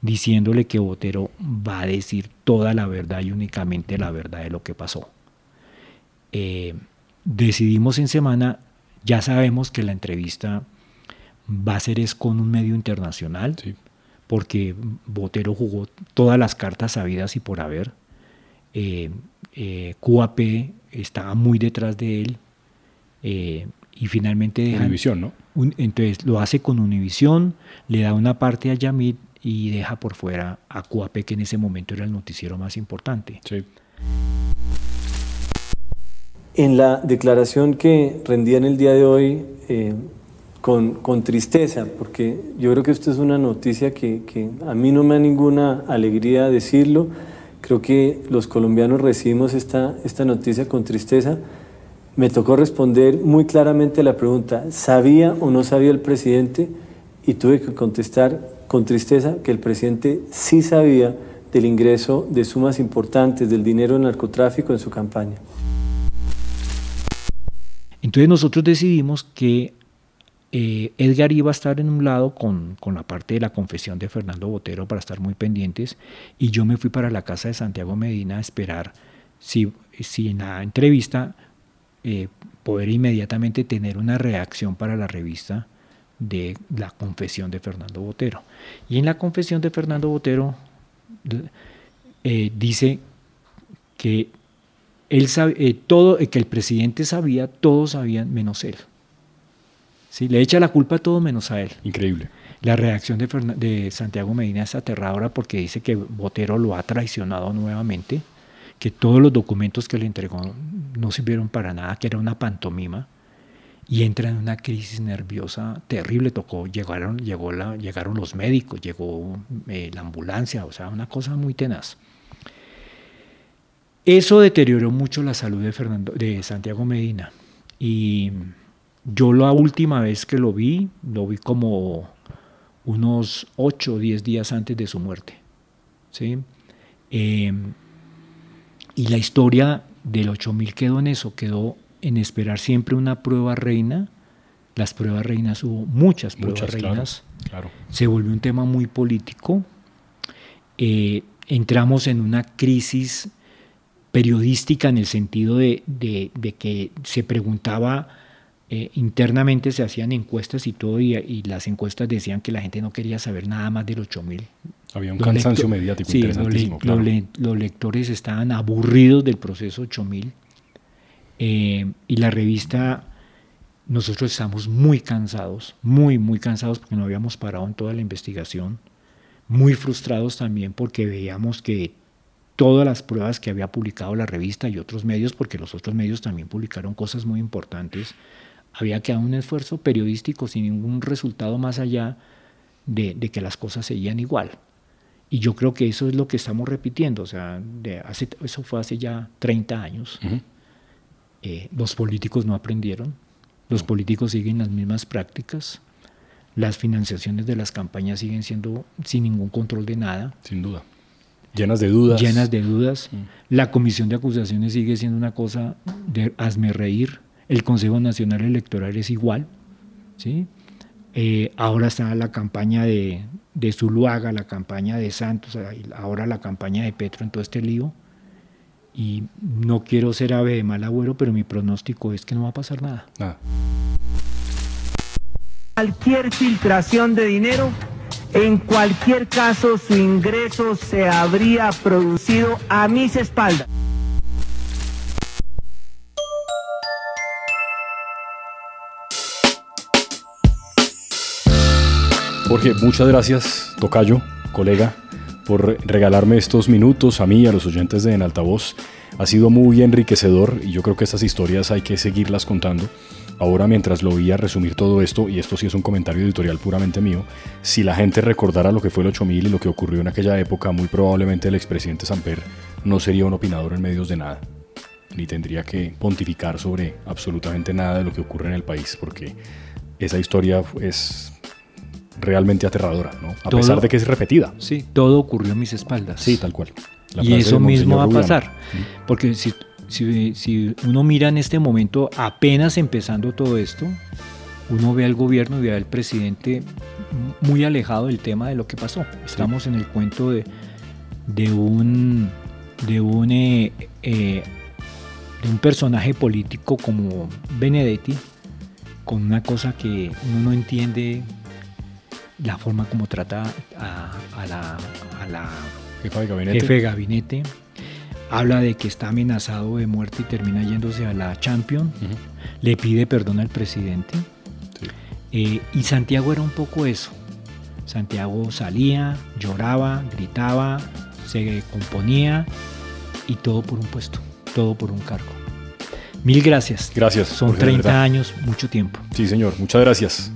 diciéndole que Botero va a decir toda la verdad y únicamente la verdad de lo que pasó. Eh, decidimos en semana, ya sabemos que la entrevista va a ser es con un medio internacional. Sí porque Botero jugó todas las cartas sabidas y por haber. Eh, eh, QAP estaba muy detrás de él eh, y finalmente... Univisión, ¿no? entonces lo hace con Univisión, le da una parte a Yamit y deja por fuera a QAP, que en ese momento era el noticiero más importante. Sí. En la declaración que rendía en el día de hoy, con, tristeza, porque yo creo que esto es una noticia que, que, a mí no me da ninguna alegría decirlo. Creo que los colombianos recibimos esta, esta noticia con tristeza. Me tocó responder muy claramente la pregunta, ¿sabía o no sabía el presidente? Y tuve que contestar con tristeza que el presidente sí sabía del ingreso de sumas importantes del dinero del narcotráfico en su campaña. Entonces nosotros decidimos que eh, Edgar iba a estar en un lado con, la parte de la confesión de Fernando Botero para estar muy pendientes y yo me fui para la casa de Santiago Medina a esperar si, si en la entrevista eh, poder inmediatamente tener una reacción para la revista de la confesión de Fernando Botero. Y en la confesión de Fernando Botero eh, dice que él sabe, todo, que el presidente sabía, todos sabían menos él. Le echa la culpa a todo menos a él. Increíble. La reacción de, de Santiago Medina es aterradora porque dice que Botero lo ha traicionado nuevamente, que todos los documentos que le entregó no sirvieron para nada, que era una pantomima, y entra en una crisis nerviosa terrible. Tocó, llegaron, llegó la, llegaron los médicos, llegó eh, la ambulancia, o sea, una cosa muy tenaz. Eso deterioró mucho la salud de, Fernando, de Santiago Medina. Y yo la última vez que lo vi, lo vi como unos 8 o 10 días antes de su muerte. ¿sí? Eh, y la historia del 8000 quedó en eso, quedó en esperar siempre una prueba reina. Las pruebas reinas hubo muchas pruebas reinas. Claro, Se volvió un tema muy político. Eh, entramos en una crisis periodística en el sentido de, de, de que se preguntaba eh, internamente, se hacían encuestas y todo, y, y, las encuestas decían que la gente no quería saber nada más del 8000. Había un cansancio mediático sí, interesantísimo. Los, le, claro. los, le, los, lectores estaban aburridos del proceso 8000 eh, y la revista, nosotros estamos muy cansados, muy, muy cansados porque no habíamos parado en toda la investigación, muy frustrados también porque veíamos que todas las pruebas que había publicado la revista y otros medios, porque los otros medios también publicaron cosas muy importantes, había quedado un esfuerzo periodístico sin ningún resultado más allá de, de, que las cosas seguían igual. Y yo creo que eso es lo que estamos repitiendo. O sea, de hace, eso fue hace ya 30 años. Uh -huh. eh, los políticos no aprendieron. Los políticos siguen las mismas prácticas. Las financiaciones de las campañas siguen siendo sin ningún control de nada. Sin duda. Llenas de dudas. Llenas de dudas. Mm. La comisión de acusaciones sigue siendo una cosa de hazme reír. El Consejo Nacional Electoral es igual. ¿sí? Eh, ahora está la campaña de, de, Zuluaga, la campaña de Santos, ahora la campaña de Petro en todo este lío. Y no quiero ser ave de mal agüero, pero mi pronóstico es que no va a pasar nada. nada. Cualquier filtración de dinero, en cualquier caso su ingreso se habría producido a mis espaldas. Jorge, muchas gracias, Tocayo, colega, por regalarme estos minutos a mí y a los oyentes de En Altavoz. Ha sido muy enriquecedor y yo creo que estas historias hay que seguirlas contando. Ahora, mientras lo vi a resumir todo esto, y esto sí es un comentario editorial puramente mío, si la gente recordara lo que fue el 8000 y lo que ocurrió en aquella época, muy probablemente el expresidente Samper no sería un opinador en medios de nada, ni tendría que pontificar sobre absolutamente nada de lo que ocurre en el país, porque esa historia es realmente aterradora, ¿no? A todo, pesar de que es repetida. Sí, todo ocurrió a mis espaldas. Sí, tal cual. La y eso mismo va a pasar. ¿sí? Porque si, si, si, uno mira en este momento, apenas empezando todo esto, uno ve al gobierno y ve al presidente muy alejado del tema de lo que pasó. Estamos sí. en el cuento de, de un, de un, eh, eh, de un personaje político como Benedetti, con una cosa que uno no entiende la forma como trata a, a la, a la jefa de gabinete. jefe de gabinete. Habla de que está amenazado de muerte y termina yéndose a la Champions. Uh -huh. Le pide perdón al presidente. Sí. Eh, y Santiago era un poco eso. Santiago salía, lloraba, gritaba, se componía y todo por un puesto, todo por un cargo. Mil gracias. Gracias. Son 30 años, mucho tiempo. Sí, señor. Muchas gracias.